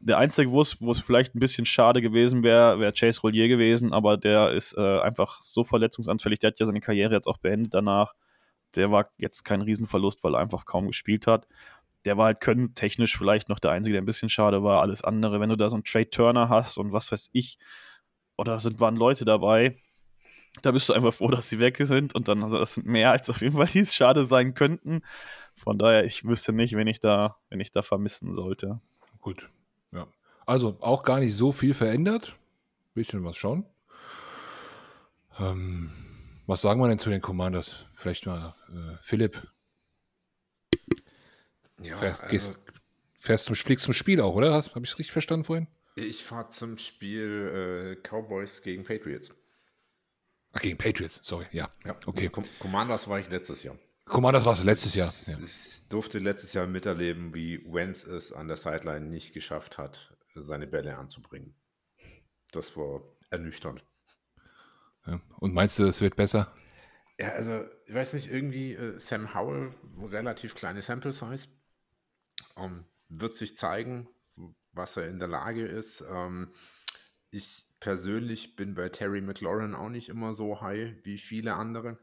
der einzige, wo es, wo es vielleicht ein bisschen schade gewesen wäre, wäre Chase Rollier gewesen, aber der ist äh, einfach so verletzungsanfällig. Der hat ja seine Karriere jetzt auch beendet danach. Der war jetzt kein Riesenverlust, weil er einfach kaum gespielt hat. Der war halt können technisch vielleicht noch der Einzige, der ein bisschen schade war. Alles andere, wenn du da so einen Trade Turner hast und was weiß ich, oder sind waren Leute dabei, da bist du einfach froh, dass sie weg sind und dann, also das sind mehr als auf jeden Fall, die es schade sein könnten. Von daher, ich wüsste nicht, wenn ich da, wenn ich da vermissen sollte. Gut, ja. Also auch gar nicht so viel verändert. Bisschen was schon. Ähm, was sagen wir denn zu den Commanders? Vielleicht mal äh, Philipp. Ja, fährst, also, gehst, fährst zum, fliegst zum Spiel auch, oder? Habe ich es richtig verstanden vorhin? Ich fahre zum Spiel äh, Cowboys gegen Patriots. Ach, gegen Patriots, sorry, ja. ja. Okay. Com Commanders war ich letztes Jahr. Commanders warst du letztes Jahr. Ja. Ich durfte letztes Jahr miterleben, wie Wentz es an der Sideline nicht geschafft hat, seine Bälle anzubringen. Das war ernüchternd. Ja. Und meinst du, es wird besser? Ja, also, ich weiß nicht, irgendwie äh, Sam Howell, relativ kleine Sample Size, ähm, wird sich zeigen, was er in der Lage ist. Ähm, ich persönlich bin bei Terry McLaurin auch nicht immer so high wie viele andere.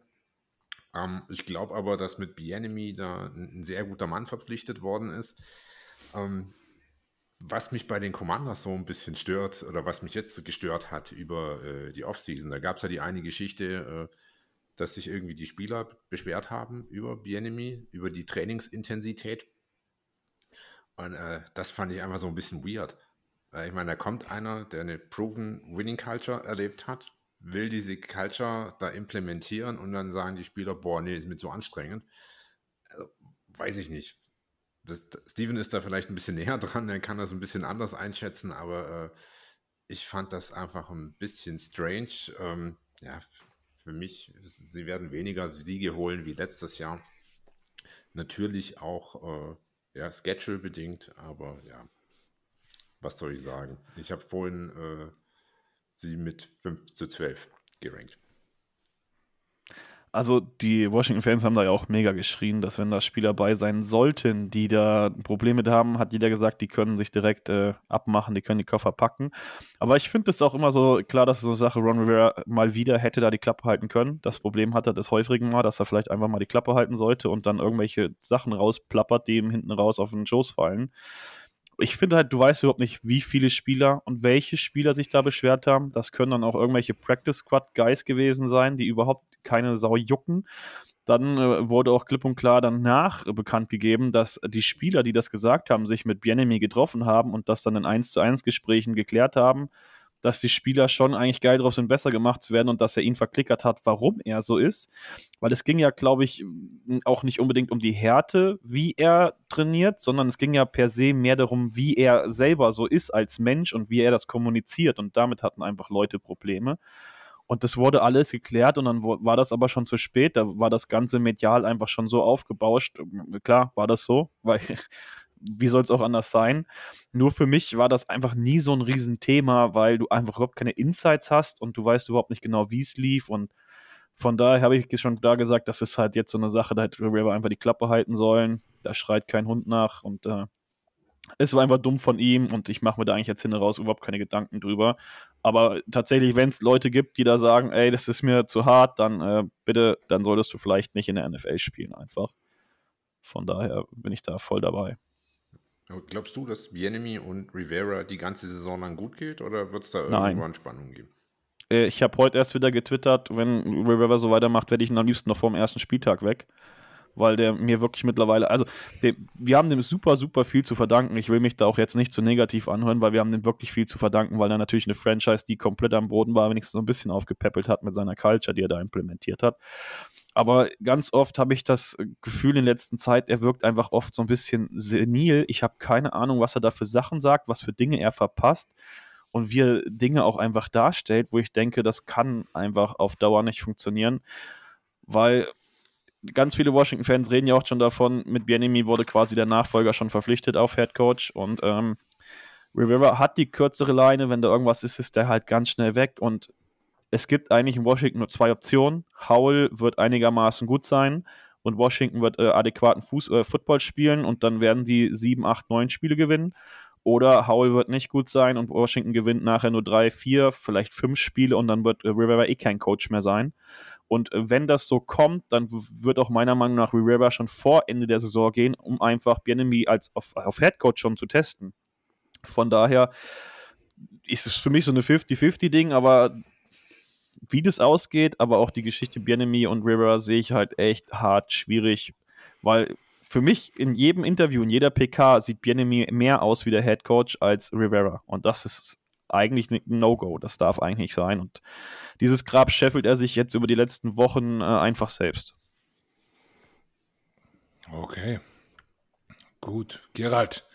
Ähm, ich glaube aber, dass mit Bienemy da ein sehr guter Mann verpflichtet worden ist. Ähm, was mich bei den Commanders so ein bisschen stört oder was mich jetzt gestört hat über äh, die Offseason, da gab es ja die eine Geschichte, äh, dass sich irgendwie die Spieler beschwert haben über Bienemy, über die Trainingsintensität. Und äh, das fand ich einfach so ein bisschen weird. Ich meine, da kommt einer, der eine proven Winning Culture erlebt hat, will diese Culture da implementieren und dann sagen die Spieler, boah, nee, ist mir zu anstrengend. Also, weiß ich nicht. Das, Steven ist da vielleicht ein bisschen näher dran, er kann das ein bisschen anders einschätzen, aber äh, ich fand das einfach ein bisschen strange. Ähm, ja, für mich, sie werden weniger Siege holen wie letztes Jahr. Natürlich auch äh, ja, Schedule bedingt, aber ja, was soll ich sagen? Ich habe vorhin äh, sie mit 5 zu 12 gerankt. Also die Washington-Fans haben da ja auch mega geschrien, dass wenn da Spieler bei sein sollten, die da Probleme haben, hat jeder gesagt, die können sich direkt äh, abmachen, die können die Koffer packen. Aber ich finde es auch immer so klar, dass so eine Sache Ron Rivera mal wieder hätte da die Klappe halten können. Das Problem hat er des häufigen Mal, dass er vielleicht einfach mal die Klappe halten sollte und dann irgendwelche Sachen rausplappert, die ihm hinten raus auf den Schoß fallen ich finde halt, du weißt überhaupt nicht, wie viele Spieler und welche Spieler sich da beschwert haben. Das können dann auch irgendwelche Practice Squad Guys gewesen sein, die überhaupt keine Sau jucken. Dann äh, wurde auch klipp und klar danach äh, bekannt gegeben, dass die Spieler, die das gesagt haben, sich mit Bienemy getroffen haben und das dann in 1 zu 1 Gesprächen geklärt haben dass die Spieler schon eigentlich geil drauf sind, besser gemacht zu werden und dass er ihn verklickert hat, warum er so ist. Weil es ging ja, glaube ich, auch nicht unbedingt um die Härte, wie er trainiert, sondern es ging ja per se mehr darum, wie er selber so ist als Mensch und wie er das kommuniziert. Und damit hatten einfach Leute Probleme. Und das wurde alles geklärt und dann war das aber schon zu spät. Da war das ganze medial einfach schon so aufgebauscht. Klar, war das so, weil wie soll es auch anders sein? Nur für mich war das einfach nie so ein Riesenthema, weil du einfach überhaupt keine Insights hast und du weißt überhaupt nicht genau, wie es lief. Und von daher habe ich schon da gesagt, das ist halt jetzt so eine Sache, da hätte River einfach die Klappe halten sollen. Da schreit kein Hund nach und äh, es war einfach dumm von ihm und ich mache mir da eigentlich jetzt hinten raus überhaupt keine Gedanken drüber. Aber tatsächlich, wenn es Leute gibt, die da sagen, ey, das ist mir zu hart, dann äh, bitte, dann solltest du vielleicht nicht in der NFL spielen einfach. Von daher bin ich da voll dabei. Glaubst du, dass Bienemy und Rivera die ganze Saison lang gut geht oder wird es da Nein. irgendwann Spannung geben? Äh, ich habe heute erst wieder getwittert, wenn Rivera so weitermacht, werde ich ihn am liebsten noch vor dem ersten Spieltag weg. Weil der mir wirklich mittlerweile, also dem, wir haben dem super, super viel zu verdanken. Ich will mich da auch jetzt nicht zu negativ anhören, weil wir haben dem wirklich viel zu verdanken, weil er natürlich eine Franchise, die komplett am Boden war, wenigstens so ein bisschen aufgepäppelt hat mit seiner Culture, die er da implementiert hat. Aber ganz oft habe ich das Gefühl in letzter Zeit, er wirkt einfach oft so ein bisschen senil. Ich habe keine Ahnung, was er da für Sachen sagt, was für Dinge er verpasst und wie er Dinge auch einfach darstellt, wo ich denke, das kann einfach auf Dauer nicht funktionieren, weil ganz viele Washington-Fans reden ja auch schon davon, mit Bienemy wurde quasi der Nachfolger schon verpflichtet auf Head Coach und ähm, Rivera hat die kürzere Leine, wenn da irgendwas ist, ist der halt ganz schnell weg und es gibt eigentlich in Washington nur zwei Optionen. Howell wird einigermaßen gut sein und Washington wird äh, adäquaten Fuß, äh, Football spielen und dann werden die sieben, acht, neun Spiele gewinnen. Oder Howell wird nicht gut sein und Washington gewinnt nachher nur drei, vier, vielleicht fünf Spiele und dann wird äh, Rivera eh kein Coach mehr sein. Und äh, wenn das so kommt, dann wird auch meiner Meinung nach Rivera schon vor Ende der Saison gehen, um einfach Bienemy als auf, auf Head Coach schon zu testen. Von daher ist es für mich so eine 50-50-Ding, aber wie das ausgeht, aber auch die Geschichte Bienemy und Rivera sehe ich halt echt hart schwierig, weil für mich in jedem Interview, in jeder PK sieht Bienemy mehr aus wie der Head Coach als Rivera. Und das ist eigentlich ein No-Go. Das darf eigentlich nicht sein. Und dieses Grab scheffelt er sich jetzt über die letzten Wochen äh, einfach selbst. Okay. Gut. Gerald.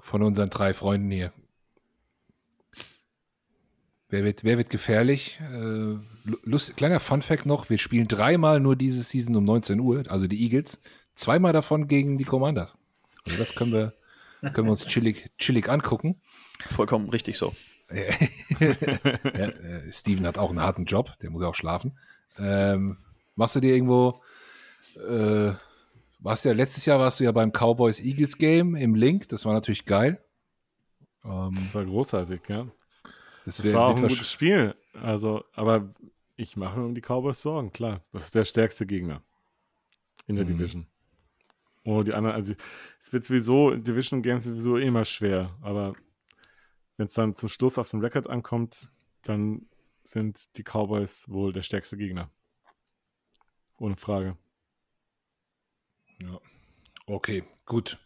Von unseren drei Freunden hier. Wer wird, wer wird gefährlich? Äh, Lust, kleiner Fun-Fact noch: Wir spielen dreimal nur diese Season um 19 Uhr, also die Eagles. Zweimal davon gegen die Commanders. Also, das können wir, können wir uns chillig, chillig angucken. Vollkommen richtig so. ja, äh, Steven hat auch einen harten Job, der muss auch schlafen. Ähm, machst du dir irgendwo, äh, warst ja letztes Jahr warst du ja beim Cowboys Eagles Game im Link, das war natürlich geil. Ähm, das war großartig, ja. Das, wär, war auch ein gutes Spiel. Also, aber ich mache mir um die Cowboys Sorgen, klar. Das ist der stärkste Gegner in der mhm. Division. Oh, die anderen, also es wird sowieso, Division Games sowieso immer schwer, aber wenn es dann zum Schluss auf den Rekord ankommt, dann sind die Cowboys wohl der stärkste Gegner. Ohne Frage. Ja. Okay, gut.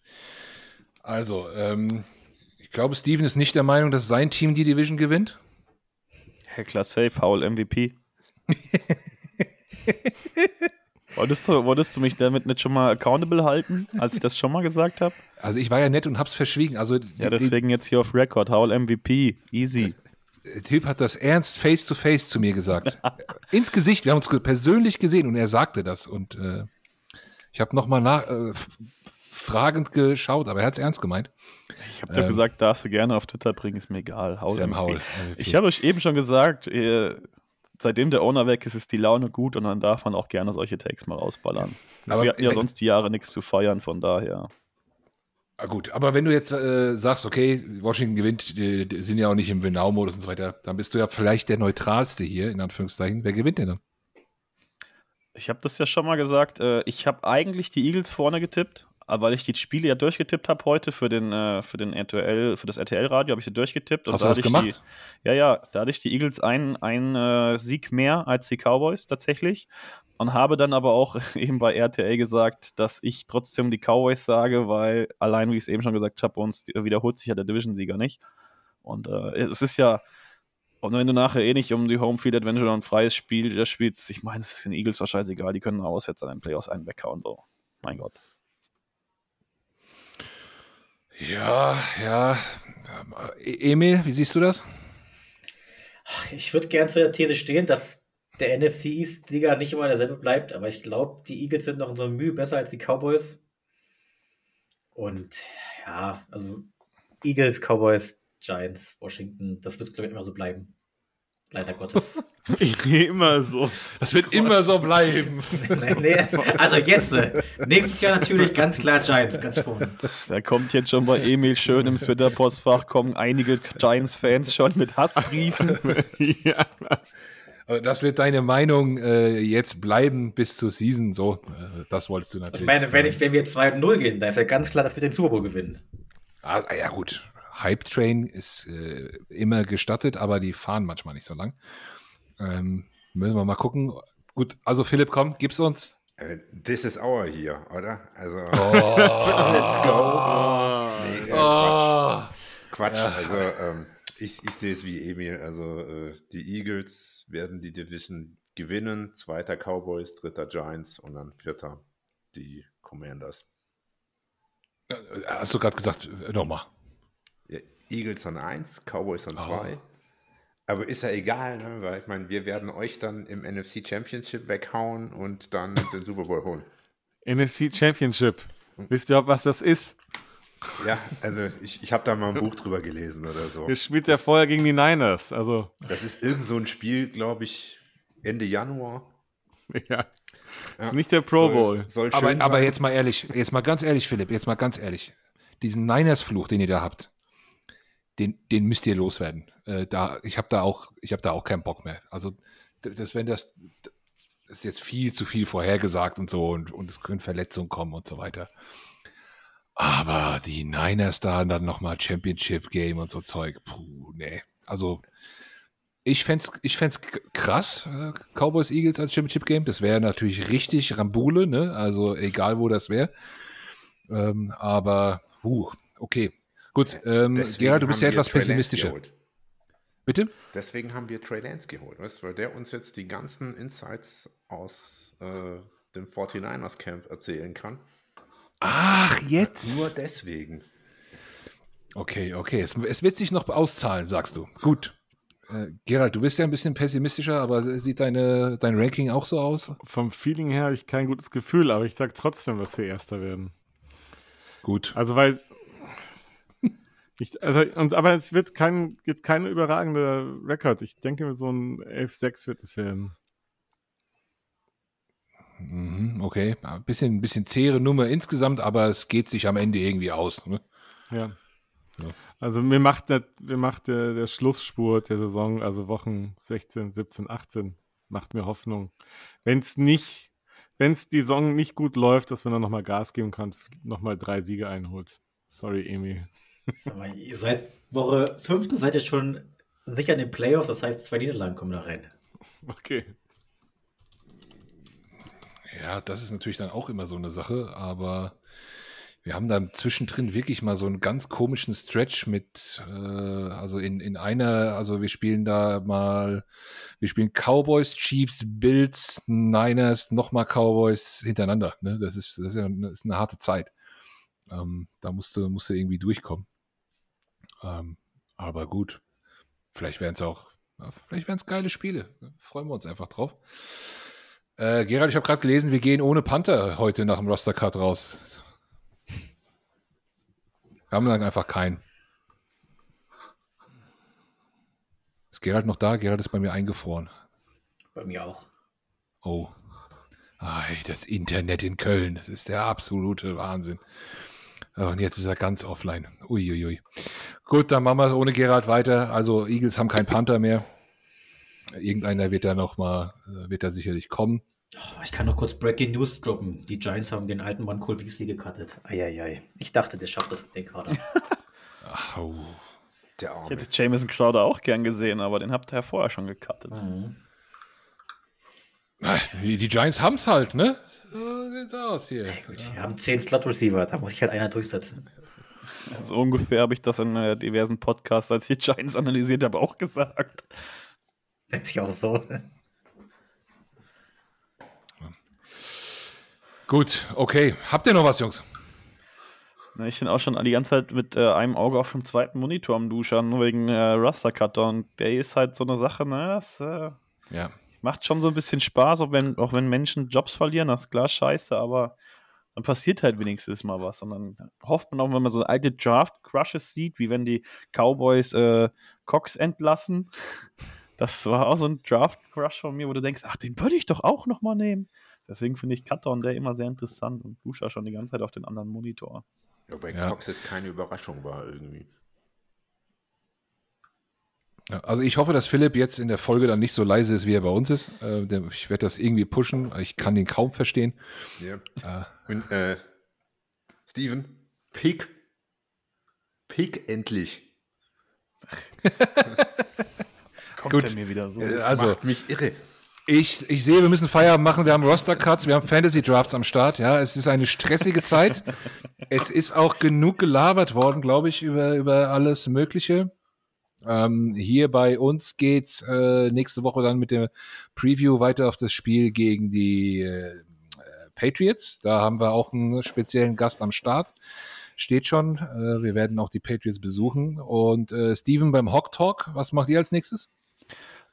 Also, ähm, glaube, Steven ist nicht der Meinung, dass sein Team die Division gewinnt. Heckler safe, Foul MVP. wolltest, du, wolltest du mich damit nicht schon mal accountable halten, als ich das schon mal gesagt habe? Also ich war ja nett und hab's verschwiegen. Also Ja, deswegen jetzt hier auf Record. Howl MVP. Easy. der Typ hat das ernst face to face zu mir gesagt. Ins Gesicht. Wir haben uns persönlich gesehen und er sagte das. Und äh, ich habe nochmal nach äh, fragend geschaut, aber er hat's ernst gemeint. Ich habe dir Ähm, gesagt, darfst du gerne auf Twitter bringen, ist mir egal. Howl Sam. Howell. Ich habe euch eben schon gesagt, äh, seitdem der Owner weg ist, ist die Laune gut und dann darf man auch gerne solche Takes mal rausballern. Aber Wir hatten ja sonst die Jahre nichts zu feiern, von daher. Ah, gut, aber wenn du jetzt äh, sagst, okay, Washington gewinnt, die, die sind ja auch nicht im Winnow-Modus und so weiter, dann bist du ja vielleicht der Neutralste hier, in Anführungszeichen. Wer gewinnt denn dann? Ich habe das ja schon mal gesagt. Äh, ich habe eigentlich die Eagles vorne getippt, weil ich die Spiele ja durchgetippt habe heute für den, äh, für den RTL, für das RTL-Radio, habe ich sie durchgetippt. Hast da du das gemacht? Die, ja, ja, da hatte ich die Eagles einen, einen äh, Sieg mehr als die Cowboys tatsächlich. Und habe dann aber auch eben bei RTL gesagt, dass ich trotzdem die Cowboys sage, weil allein, wie ich es eben schon gesagt habe, bei uns wiederholt sich ja der Division-Sieger nicht. Und äh, es ist ja, und wenn du nachher eh nicht um die Home Field Adventure und ein freies Spiel das spielst, ich meine, es ist den Eagles doch scheißegal, die können auswärts an den Playoffs einen weghauen, so. Mein Gott. Ja, ja. E- Emil, wie siehst du das? Ich würde gern zu der These stehen, dass der NFC East-Sieger nicht immer derselbe bleibt, aber ich glaube, die Eagles sind noch in so einem Mühe besser als die Cowboys. Und ja, also Eagles, Cowboys, Giants, Washington, das wird, glaube ich, immer so bleiben. Leider Gottes. Ich gehe immer so. Das wird immer so bleiben. nee, nee, also jetzt, äh, nächstes Jahr natürlich ganz klar Giants, ganz vorne. Da kommt jetzt schon bei Emil schön im Twitter-Postfach, kommen einige Giants-Fans schon mit Hassbriefen. ja. Also Das wird deine Meinung äh, jetzt bleiben bis zur Season. So, äh, das wolltest du natürlich. Ich meine, wenn, ich, wenn wir 2-0 gehen, da ist ja ganz klar, dass wir den Super Bowl gewinnen. Ah, ah, ja, gut. Hype Train ist äh, immer gestattet, aber die fahren manchmal nicht so lang. Ähm, müssen wir mal gucken. Gut, also Philipp, komm, gib's uns. Äh, This is our year, oder? Also, Oh. let's go. Nee, äh, Oh. Quatsch. Quatsch. Also, ähm, ich, ich sehe es wie Emil. Also, äh, die Eagles werden die Division gewinnen. Zweiter Cowboys, dritter Giants und dann vierter die Commanders. Äh, Hast du gerade gesagt, äh, nochmal. Eagles an 1, Cowboys an Oh. 2. Aber ist ja egal, ne? weil ich meine, wir werden euch dann im NFC Championship weghauen und dann den Super Bowl holen. NFC Championship. Wisst ihr, was das ist? Ja, also ich, ich habe da mal ein Buch drüber gelesen oder so. Ihr spielt ja vorher gegen die Niners. Also, Das ist irgend so ein Spiel, glaube ich, Ende Januar. ja. Ja. Ist nicht der Pro Soll- Bowl. Soll Aber, schön aber sein. jetzt mal ehrlich, jetzt mal ganz ehrlich, Philipp, jetzt mal ganz ehrlich. Diesen Niners-Fluch, den ihr da habt, den, den müsst ihr loswerden. Äh, da, ich habe da auch, ich habe da auch keinen Bock mehr. Also, das, wenn das, das ist jetzt viel zu viel vorhergesagt und so und, und es können Verletzungen kommen und so weiter. Aber die Niners da dann nochmal Championship Game und so Zeug, puh, nee. Also, ich fänd's, ich fänd's krass, äh, Cowboys Eagles als Championship Game. Das wäre natürlich richtig Rambule, ne? Also egal wo das wäre. Ähm, aber, uh, okay. Gut, ähm, Gerald, du bist ja etwas pessimistischer. Bitte? Deswegen haben wir Trey Lance geholt, weißt, du, weil der uns jetzt die ganzen Insights aus äh, dem 49ers Camp erzählen kann. Ach, jetzt. Nur deswegen. Okay, okay. Es, es wird sich noch auszahlen, sagst du. Gut. Äh, Gerald, du bist ja ein bisschen pessimistischer, aber sieht deine, dein Ranking auch so aus? Vom Feeling her habe ich kein gutes Gefühl, aber ich sage trotzdem, dass wir Erster werden. Gut. Also, weil es- ich, also, und, aber es wird kein, jetzt kein überragender Rekord. Ich denke, so ein 11-6 wird es werden. Mhm, okay. Ein bisschen, ein bisschen zähere Nummer insgesamt, aber es geht sich am Ende irgendwie aus. Ne? Ja. Ja. Also mir macht, der, mir macht der, der Schlussspurt der Saison, also Wochen 16, 17, 18, macht mir Hoffnung. Wenn es nicht, wenn es die Saison nicht gut läuft, dass man dann nochmal Gas geben kann, nochmal drei Siege einholt. Sorry, Emil. Seid Woche 5, seid ihr schon sicher in den Playoffs, das heißt, zwei Niederlagen kommen da rein. Okay. Ja, das ist natürlich dann auch immer so eine Sache, aber Wir haben da zwischendrin wirklich mal so einen ganz komischen Stretch mit, äh, also in, in einer, also wir spielen da mal, wir spielen Cowboys, Chiefs, Bills, Niners, nochmal Cowboys hintereinander. Ne? Das, ist, das, ist ja, ist eine harte Zeit. Ähm, da musst du irgendwie durchkommen. Ähm, aber gut, vielleicht wären es auch, vielleicht wären es geile Spiele. Freuen wir uns einfach drauf. Äh, Gerald, ich habe gerade gelesen, wir gehen ohne Panther heute nach dem Roster-Cut raus. Wir haben dann einfach keinen. Ist Gerald noch da? Gerald ist bei mir eingefroren. Bei mir auch. Oh. Ei, das Internet in Köln, das ist der absolute Wahnsinn. Und jetzt ist er ganz offline. Uiuiui. Gut, dann machen wir es ohne Gerald weiter. Also Eagles haben keinen Panther mehr. Irgendeiner wird da noch mal, äh, wird da sicherlich kommen. Oh, ich kann noch kurz Breaking News droppen. Die Giants haben den alten Mann Cole Beasley gecuttet. Eieiei. Ich dachte, der schafft das in den Kader. Oh. Der Ich Arme. hätte Jameson Crowder auch gern gesehen, aber den habt ihr ja vorher schon gecuttet. Mhm. Die, die Giants haben es halt, ne? So sieht's aus hier. Gut, wir haben zehn Slot-Receiver, da muss sich halt einer durchsetzen. So ungefähr habe ich das in äh, diversen Podcasts, als ich Giants analysiert habe, auch gesagt. Denkt sich auch so. Gut, okay. Habt ihr noch was, Jungs? Na, Ich bin auch schon die ganze Zeit mit äh, einem Auge auf dem zweiten Monitor am Duschern, nur wegen äh, Raster Cutter. Und der ist halt so eine Sache, ne? Das äh, Ja. macht schon so ein bisschen Spaß, auch wenn, auch wenn Menschen Jobs verlieren, das ist klar scheiße, aber dann passiert halt wenigstens mal was. Und dann hofft man auch, wenn man so alte Draft-Crushes sieht, wie wenn die Cowboys äh, Cox entlassen. Das war auch so ein Draft-Crush von mir, wo du denkst, ach, den würde ich doch auch noch mal nehmen. Deswegen finde ich Cutter und der immer sehr interessant und Duscher schon die ganze Zeit auf den anderen Monitor. Wobei Ja. Cox jetzt keine Überraschung war irgendwie. Ja, also ich hoffe, dass Philipp jetzt in der Folge dann nicht so leise ist, wie er bei uns ist. Äh, ich werde das irgendwie pushen. Ich kann ihn kaum verstehen. Ja. Ah. Und äh, Steven, Pick. Pick endlich. Kommt Gut. der mir wieder so. Das also- macht mich irre. Ich, ich sehe, wir müssen Feierabend machen. Wir haben Roster-Cuts, wir haben Fantasy-Drafts am Start. Ja, es ist eine stressige Zeit. es ist auch genug gelabert worden, glaube ich, über, über alles Mögliche. Ähm, hier bei uns geht's äh, nächste Woche dann mit der Preview weiter auf das Spiel gegen die äh, Patriots. Da haben wir auch einen speziellen Gast am Start. Steht schon. Äh, wir werden auch die Patriots besuchen. Und äh, Steven beim Hawk Talk, was macht ihr als nächstes?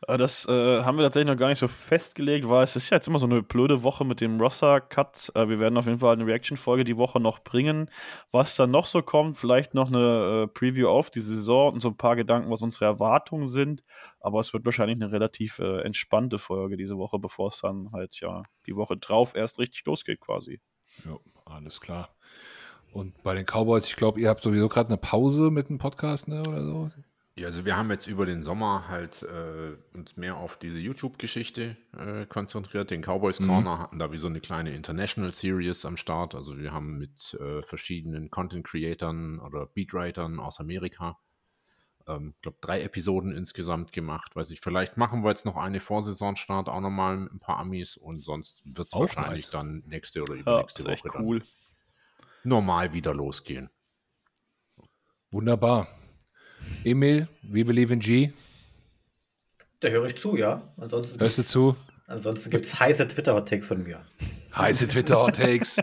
Äh, Das äh, haben wir tatsächlich noch gar nicht so festgelegt, weil es ist ja jetzt immer so eine blöde Woche mit dem Roster-Cut. Äh, wir werden auf jeden Fall eine Reaction-Folge die Woche noch bringen. Was dann noch so kommt, vielleicht noch eine äh, Preview auf die Saison und so ein paar Gedanken, was unsere Erwartungen sind. Aber es wird wahrscheinlich eine relativ äh, entspannte Folge diese Woche, bevor es dann halt ja die Woche drauf erst richtig losgeht quasi. Ja, alles klar. Und bei den Cowboys, ich glaube, ihr habt sowieso gerade eine Pause mit dem Podcast, ne, oder so. Ja, also wir haben jetzt über den Sommer halt äh, uns mehr auf diese YouTube-Geschichte äh, konzentriert. Den Cowboys Mhm. Corner hatten da wie so eine kleine International Series am Start. Also wir haben mit äh, verschiedenen Content-Creatern oder Beatwritern aus Amerika, ähm, glaube drei Episoden insgesamt gemacht. Weiß ich, vielleicht machen wir jetzt noch eine Vorsaisonstart auch nochmal mit ein paar Amis und sonst wird es wahrscheinlich nice. dann nächste oder Ja, übernächste echt Woche cool. dann normal wieder losgehen. Wunderbar. Emil, we believe in G. Da höre ich zu, ja. Ansonsten, Hörst du zu? ansonsten gibt es heiße Twitter-Hot-Takes von mir. Heiße Twitter-Hot-Takes.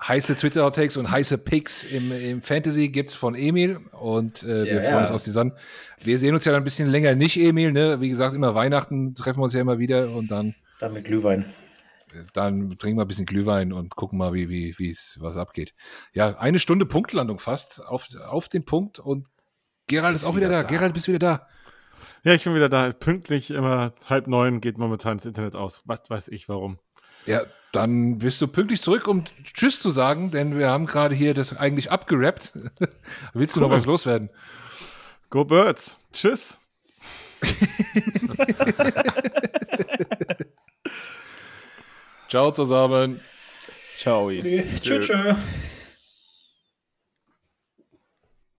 heiße Twitter-Hot-Takes und heiße Picks im, im Fantasy gibt's von Emil. Und äh, wir Ja, freuen ja. uns aus die Sonne. Wir sehen uns ja dann ein bisschen länger nicht, Emil. Ne? Wie gesagt, immer Weihnachten treffen wir uns ja immer wieder und dann, Dann mit Glühwein. dann trinken wir ein bisschen Glühwein und gucken mal, wie, wie, wie es was abgeht. Ja, eine Stunde Punktlandung fast auf, auf den Punkt und Gerald ist auch wieder, wieder da. da. Gerald, bist wieder da. Ja, ich bin wieder da. Pünktlich immer halb neun geht momentan das Internet aus. Was weiß ich warum. Ja, dann bist du pünktlich zurück, um Tschüss zu sagen, denn wir haben gerade hier das eigentlich abgerappt. Willst du noch Cool. was loswerden? Go Birds. Tschüss. Ciao zusammen. Ciao. Tschüss. tschüss.